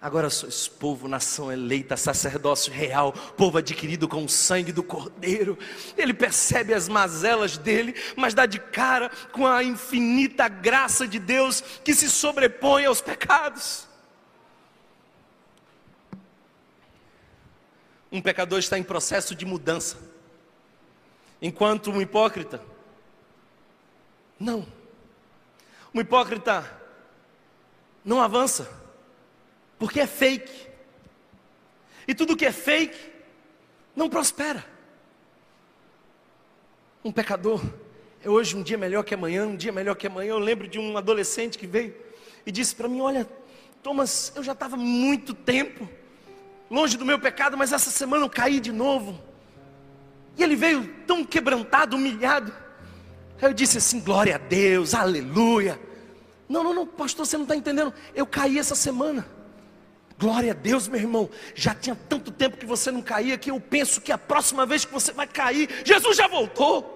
Agora sois povo, nação eleita, sacerdócio real, povo adquirido com o sangue do Cordeiro. Ele percebe as mazelas dele, mas dá de cara com a infinita graça de Deus que se sobrepõe aos pecados. um pecador está em processo de mudança, enquanto um hipócrita, não. Um hipócrita não avança, porque é fake. E tudo que é fake não prospera. Um pecador é hoje um dia melhor que amanhã, um dia melhor que amanhã. Eu lembro de um adolescente que veio e disse para mim: Olha, Thomas, eu já estava muito tempo longe do meu pecado, mas essa semana eu caí de novo. E ele veio tão quebrantado, humilhado. Aí eu disse assim: Glória a Deus, aleluia. Não, não, não, pastor, você não está entendendo. Eu caí essa semana. Glória a Deus, meu irmão. Já tinha tanto tempo que você não caía que eu penso que a próxima vez que você vai cair, Jesus já voltou.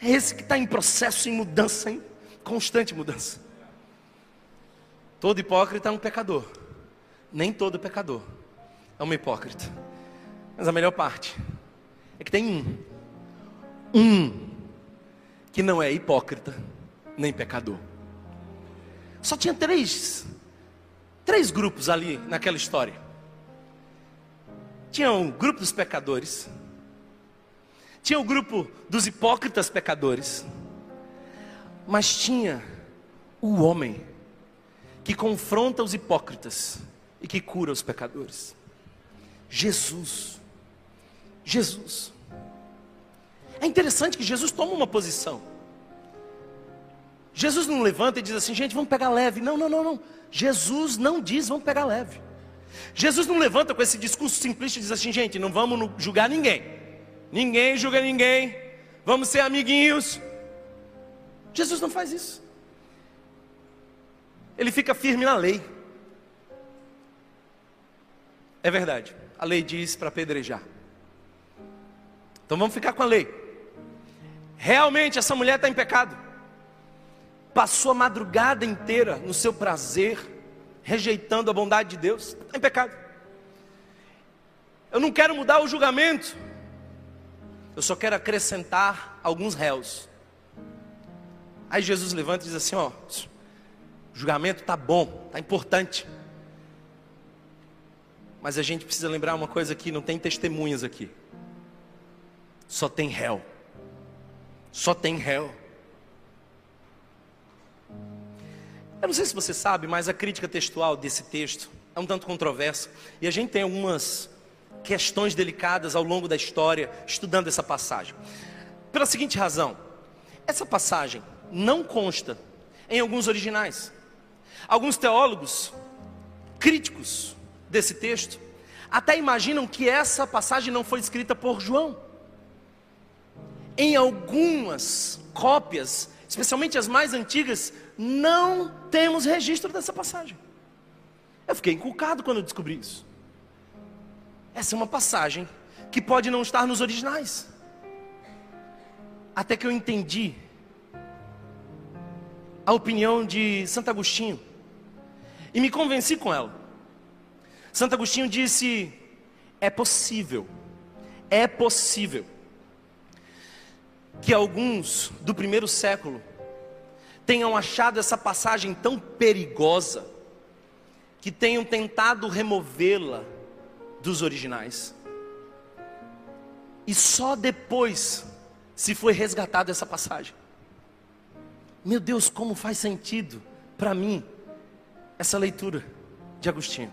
É esse que está em processo, em mudança, em constante mudança. Todo hipócrita é um pecador. Nem todo pecador é um hipócrita. Mas a melhor parte é que tem um. Um que não é hipócrita nem pecador. Só tinha três, três grupos ali naquela história. Tinha o um grupo dos pecadores, tinha o grupo dos hipócritas pecadores, mas tinha o homem que confronta os hipócritas e que cura os pecadores. Jesus. Jesus. É interessante que Jesus toma uma posição. Jesus não levanta e diz assim, gente, vamos pegar leve. Não, não, não, não. Jesus não diz, vamos pegar leve. Jesus não levanta com esse discurso simplista e diz assim, gente, não vamos julgar ninguém. Ninguém julga ninguém. Vamos ser amiguinhos. Jesus não faz isso. Ele fica firme na lei. É verdade. A lei diz para apedrejar. Então vamos ficar com a lei. Realmente essa mulher está em pecado. Passou a madrugada inteira no seu prazer, rejeitando a bondade de Deus. Está em pecado. Eu não quero mudar o julgamento. Eu só quero acrescentar alguns réus. Aí Jesus levanta e diz assim: ó, o julgamento está bom, está importante. Mas a gente precisa lembrar uma coisa aqui: não tem testemunhas aqui. Só tem réu. Só tem réu. Eu não sei se você sabe, mas a crítica textual desse texto é um tanto controversa. E a gente tem algumas questões delicadas ao longo da história estudando essa passagem. Pela seguinte razão: essa passagem não consta em alguns originais. Alguns teólogos críticos desse texto até imaginam que essa passagem não foi escrita por João. Em algumas cópias, especialmente as mais antigas, não temos registro dessa passagem. Eu fiquei inculcado quando descobri isso. Essa é uma passagem que pode não estar nos originais. Até que eu entendi a opinião de Santo Agostinho e me convenci com ela. Santo Agostinho disse: é possível, é possível que alguns do primeiro século tenham achado essa passagem tão perigosa que tenham tentado removê-la dos originais. E só depois se foi resgatada essa passagem. Meu Deus, como faz sentido para mim essa leitura de Agostinho.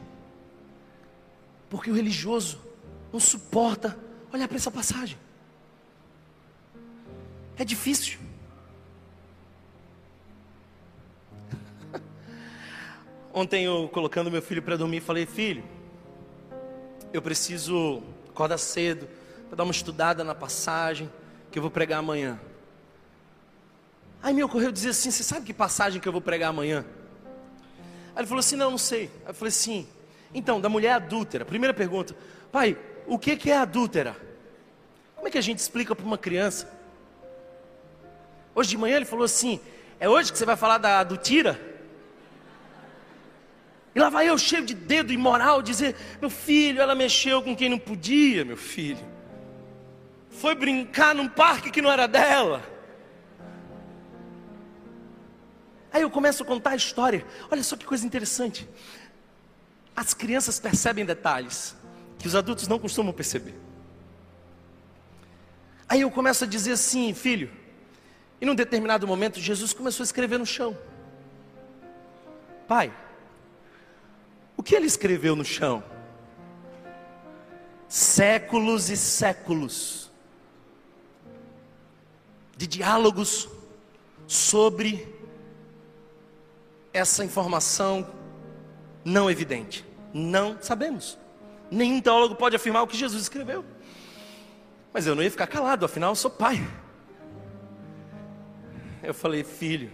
Porque o religioso não suporta olhar para essa passagem. É difícil. Ontem eu colocando meu filho para dormir, falei: "Filho, eu preciso acordar cedo para dar uma estudada na passagem que eu vou pregar amanhã". Aí me ocorreu dizer assim: "Você sabe que passagem que eu vou pregar amanhã?" Aí ele falou assim: Não, não sei. Aí eu falei assim: Então, da mulher adúltera. Primeira pergunta: Pai, o que, que é adúltera? Como é que a gente explica para uma criança? Hoje de manhã ele falou assim: É hoje que você vai falar da adultira? E lá vai eu cheio de dedo imoral dizer: Meu filho, ela mexeu com quem não podia, meu filho. Foi brincar num parque que não era dela. Aí eu começo a contar a história. Olha só que coisa interessante. As crianças percebem detalhes que os adultos não costumam perceber. Aí eu começo a dizer assim, filho, e num determinado momento Jesus começou a escrever no chão. Pai, o que ele escreveu no chão? Séculos e séculos de diálogos sobre essa informação não evidente. Não sabemos. Nenhum teólogo pode afirmar o que Jesus escreveu. Mas eu não ia ficar calado, afinal eu sou pai. Eu falei, filho,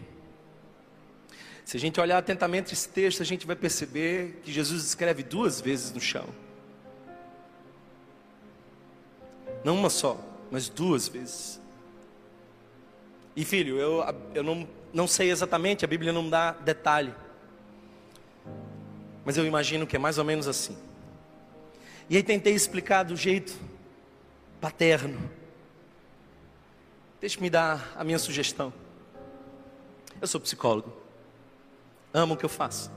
se a gente olhar atentamente esse texto, a gente vai perceber que Jesus escreve duas vezes no chão. Não uma só, mas duas vezes. E filho, eu, eu não, não sei exatamente, a Bíblia não dá detalhe. Mas eu imagino que é mais ou menos assim. E aí tentei explicar do jeito paterno. Deixe-me dar a minha sugestão. Eu sou psicólogo. Amo o que eu faço.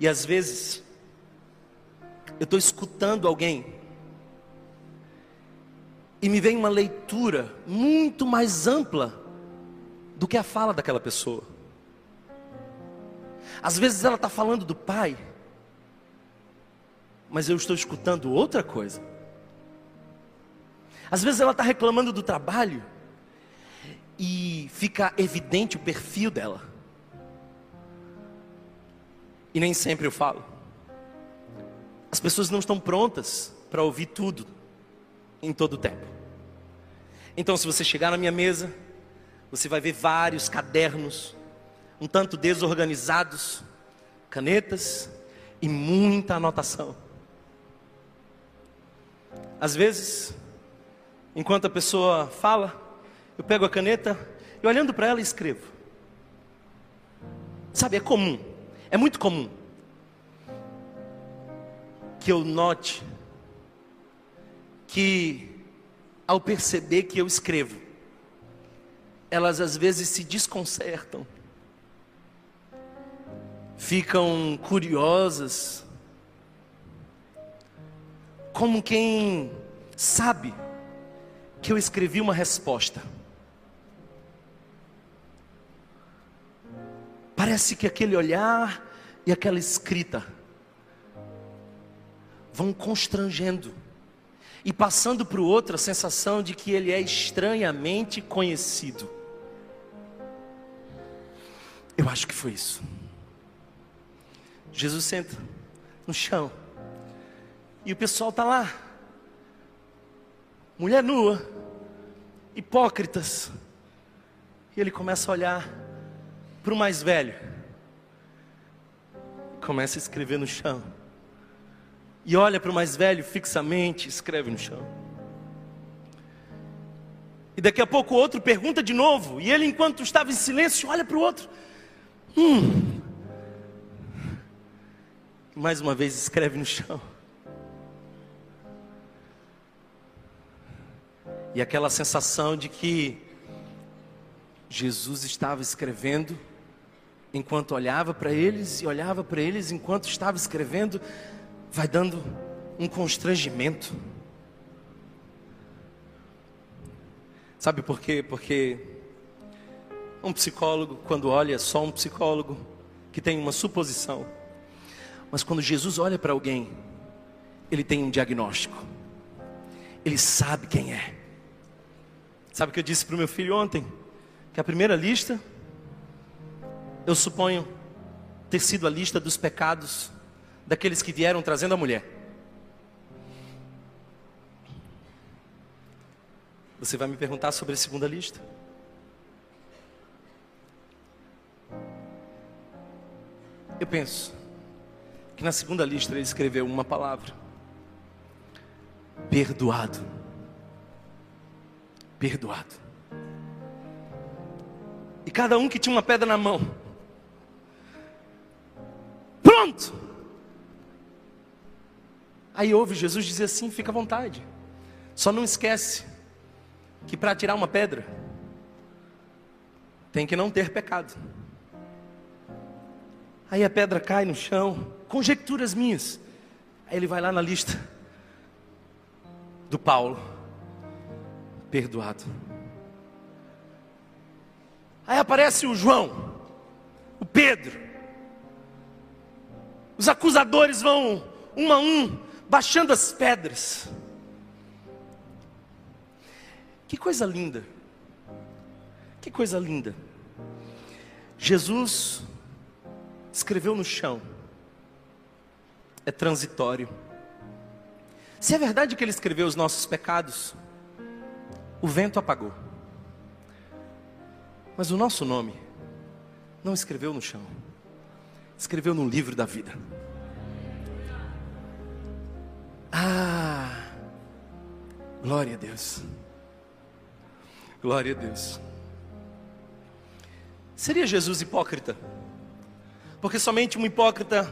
E às vezes, eu estou escutando alguém e me vem uma leitura muito mais ampla do que a fala daquela pessoa. Às vezes ela está falando do pai, mas eu estou escutando outra coisa. Às vezes ela está reclamando do trabalho e fica evidente o perfil dela. E nem sempre eu falo. As pessoas não estão prontas para ouvir tudo em todo o tempo. Então, se você chegar na minha mesa, você vai ver vários cadernos, um tanto desorganizados, canetas e muita anotação. Às vezes, enquanto a pessoa fala, eu pego a caneta e olhando para ela escrevo. Sabe, é comum, é muito comum que eu note que ao perceber que eu escrevo, elas às vezes se desconcertam, ficam curiosas, como quem sabe que eu escrevi uma resposta. Parece que aquele olhar e aquela escrita vão constrangendo e passando para o outro a sensação de que ele é estranhamente conhecido. Eu acho que foi isso. Jesus senta no chão e o pessoal está lá, mulher nua, hipócritas, e ele começa a olhar para o mais velho, começa a escrever no chão e olha para o mais velho fixamente, escreve no chão. E daqui a pouco o outro pergunta de novo, e ele, enquanto estava em silêncio, olha para o outro. Hum. Mais uma vez escreve no chão. E aquela sensação de que Jesus estava escrevendo enquanto olhava para eles e olhava para eles enquanto estava escrevendo, vai dando um constrangimento. Sabe por quê? Porque um psicólogo, quando olha, é só um psicólogo que tem uma suposição. Mas quando Jesus olha para alguém, ele tem um diagnóstico. Ele sabe quem é. Sabe o que eu disse para o meu filho ontem? Que a primeira lista, eu suponho ter sido a lista dos pecados daqueles que vieram trazendo a mulher. Você vai me perguntar sobre a segunda lista? Eu penso que na segunda lista ele escreveu uma palavra: perdoado. Perdoado. E cada um que tinha uma pedra na mão, pronto, Aí ouve Jesus dizer assim: fica à vontade. Só não esquece que para tirar uma pedra tem que não ter pecado. Aí a pedra cai no chão, conjecturas minhas. Aí ele vai lá na lista do Paulo, perdoado. Aí aparece o João, o Pedro. Os acusadores vão um a um, baixando as pedras. Que coisa linda. Que coisa linda. Jesus escreveu no chão. É transitório. Se é verdade que ele escreveu os nossos pecados, o vento apagou. Mas o nosso nome não escreveu no chão, escreveu no livro da vida. Ah, glória a Deus. Glória a Deus. Seria Jesus hipócrita? Porque somente um hipócrita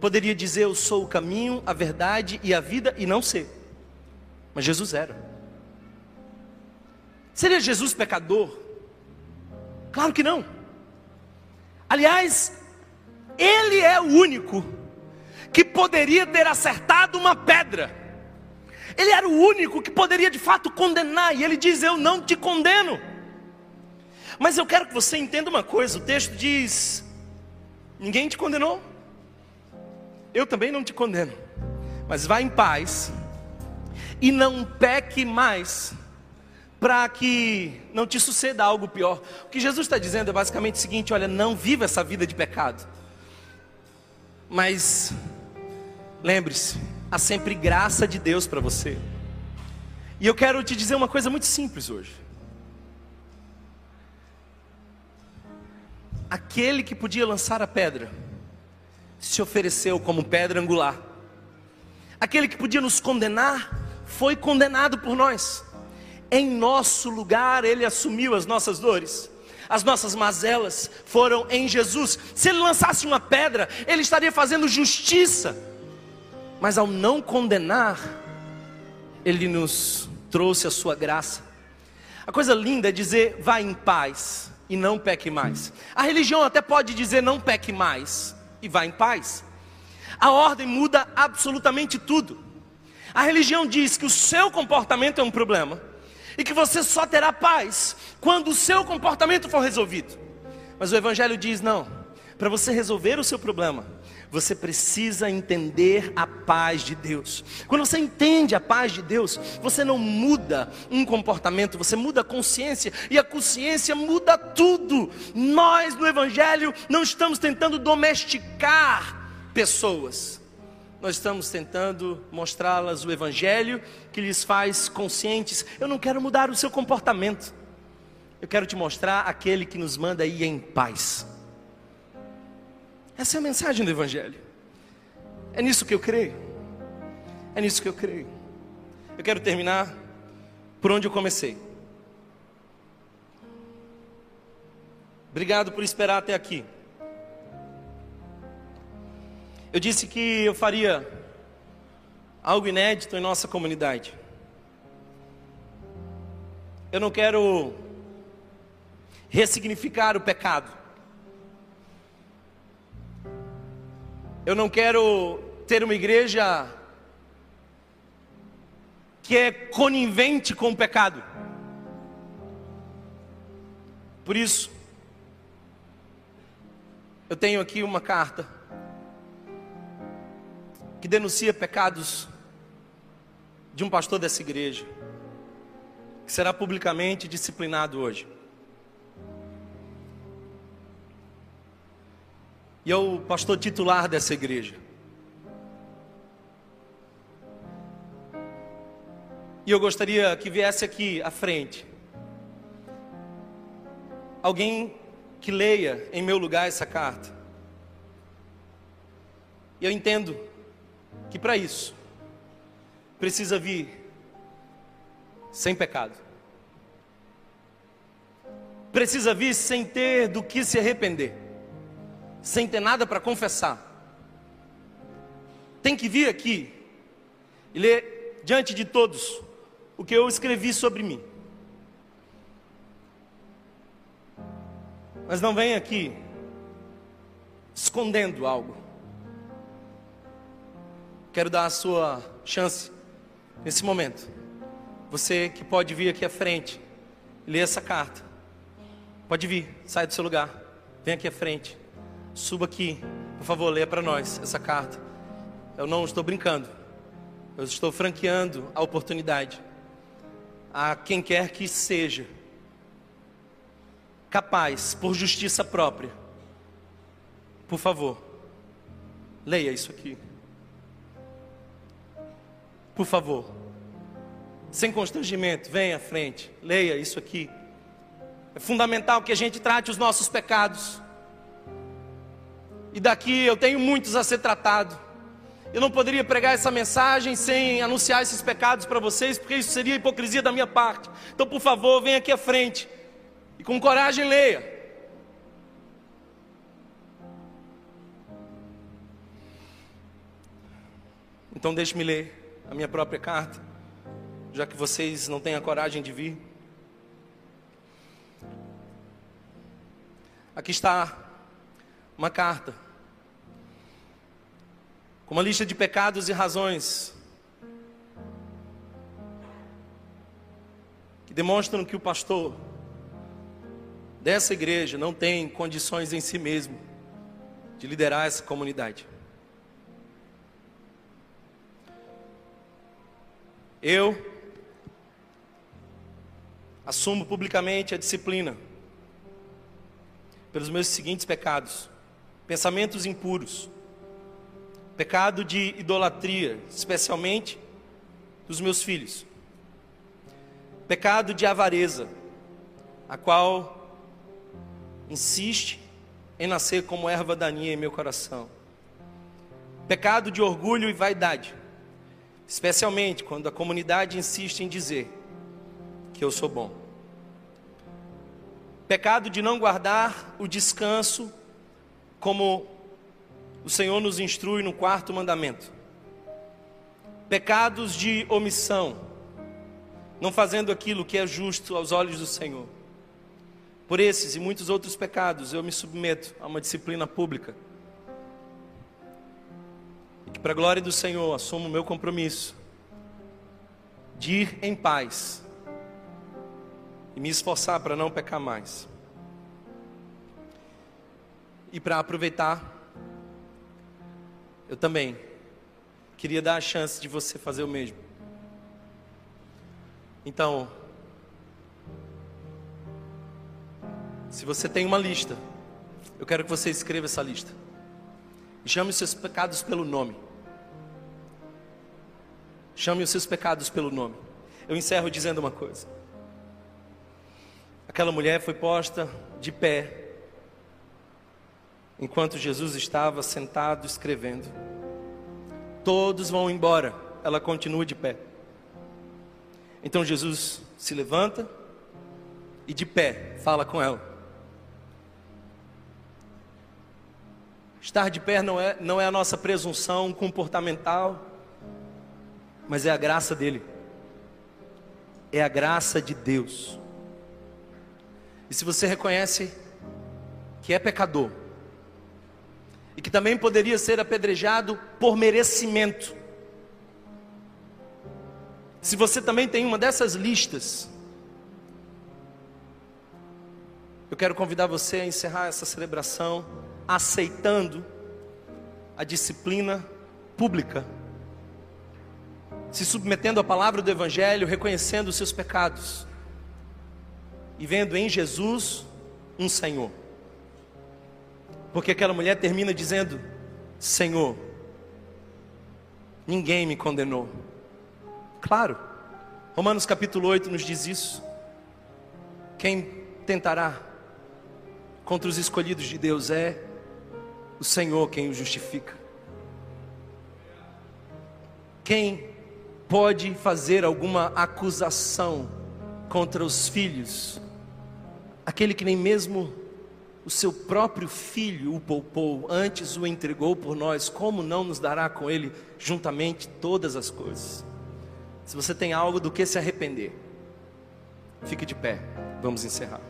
poderia dizer: Eu sou o caminho, a verdade e a vida, e não ser. Mas Jesus era. Seria Jesus pecador? Claro que não. Aliás, ele é o único que poderia ter acertado uma pedra. Ele era o único que poderia de fato condenar, e ele diz: Eu não te condeno. Mas eu quero que você entenda uma coisa: o texto diz: Ninguém te condenou, eu também não te condeno, mas vá em paz e não peque mais, para que não te suceda algo pior. O que Jesus está dizendo é basicamente o seguinte: olha, não viva essa vida de pecado, mas lembre-se, há sempre graça de Deus para você. E eu quero te dizer uma coisa muito simples hoje. Aquele que podia lançar a pedra se ofereceu como pedra angular. Aquele que podia nos condenar foi condenado por nós. Em nosso lugar, ele assumiu as nossas dores as nossas mazelas foram em Jesus. Se ele lançasse uma pedra, ele estaria fazendo justiça mas ao não condenar, Ele nos trouxe a sua graça. A coisa linda é dizer, vá em paz e não peque mais. A religião até pode dizer, não peque mais e vá em paz. A ordem muda absolutamente tudo. A religião diz que o seu comportamento é um problema e que você só terá paz quando o seu comportamento for resolvido. Mas o Evangelho diz: não, para você resolver o seu problema, você precisa entender a paz de Deus. Quando você entende a paz de Deus, você não muda um comportamento, você muda a consciência, e a consciência muda tudo. Nós no Evangelho não estamos tentando domesticar pessoas, nós estamos tentando mostrá-las o Evangelho que lhes faz conscientes. Eu não quero mudar o seu comportamento, eu quero te mostrar aquele que nos manda ir em paz. Essa é a mensagem do Evangelho. É nisso que eu creio. É nisso que eu creio. Eu quero terminar por onde eu comecei. Obrigado por esperar até aqui. Eu disse que eu faria algo inédito em nossa comunidade. Eu não quero ressignificar o pecado. Eu não quero ter uma igreja que é conivente com o pecado. Por isso, eu tenho aqui uma carta que denuncia pecados de um pastor dessa igreja, que será publicamente disciplinado hoje. e é o pastor titular dessa igreja. E eu gostaria que viesse aqui à frente alguém que leia em meu lugar essa carta. E eu entendo que para isso precisa vir sem pecado. Precisa vir sem ter do que se arrepender sem ter nada para confessar, tem que vir aqui e ler diante de todos o que eu escrevi sobre mim. Mas não vem aqui escondendo algo. Quero dar a sua chance nesse momento. Você que pode vir aqui à frente, ler essa carta. Pode vir, sai do seu lugar, vem aqui à frente, suba aqui, por favor, leia para nós essa carta. Eu não estou brincando, eu estou franqueando a oportunidade a quem quer que seja capaz, por justiça própria, por favor, leia isso aqui. Por favor, sem constrangimento, venha à frente, leia isso aqui. É fundamental que a gente trate os nossos pecados. E daqui eu tenho muitos a ser tratado. Eu não poderia pregar essa mensagem sem anunciar esses pecados para vocês, porque isso seria hipocrisia da minha parte. Então, por favor, venha aqui à frente e com coragem leia. Então, deixe-me ler a minha própria carta, já que vocês não têm a coragem de vir. Aqui está uma carta com uma lista de pecados e razões que demonstram que o pastor dessa igreja não tem condições em si mesmo de liderar essa comunidade. Eu assumo publicamente a disciplina pelos meus seguintes pecados: pensamentos impuros, pecado de idolatria, especialmente dos meus filhos, pecado de avareza, a qual insiste em nascer como erva daninha em meu coração, pecado de orgulho e vaidade, especialmente quando a comunidade insiste em dizer que eu sou bom. Pecado de não guardar o descanso como o Senhor nos instrui no quarto mandamento. Pecados de omissão, não fazendo aquilo que é justo aos olhos do Senhor. Por esses e muitos outros pecados eu me submeto a uma disciplina pública que, para a glória do Senhor, assumo o meu compromisso de ir em paz e me esforçar para não pecar mais. E para aproveitar, eu também queria dar a chance de você fazer o mesmo. Então, se você tem uma lista, eu quero que você escreva essa lista. Chame os seus pecados pelo nome. Chame os seus pecados pelo nome. Eu encerro dizendo uma coisa. Aquela mulher foi posta de pé enquanto Jesus estava sentado escrevendo. Todos vão embora, ela continua de pé. Então Jesus se levanta e de pé fala com ela. Estar de pé não é, não é a nossa presunção comportamental, mas é a graça dele, é a graça de Deus. E se você reconhece que é pecador, e que também poderia ser apedrejado por merecimento, se você também tem uma dessas listas, eu quero convidar você a encerrar essa celebração aceitando a disciplina pública, se submetendo à palavra do Evangelho, reconhecendo os seus pecados e vendo em Jesus um Senhor. Porque aquela mulher termina dizendo: Senhor, ninguém me condenou. Claro, Romanos capítulo 8 nos diz isso. Quem tentará contra os escolhidos de Deus é o Senhor quem o justifica. Quem pode fazer alguma acusação contra os filhos? Aquele que nem mesmo o seu próprio filho o poupou, antes o entregou por nós, como não nos dará com ele juntamente todas as coisas? Se você tem algo do que se arrepender, fique de pé, vamos encerrar.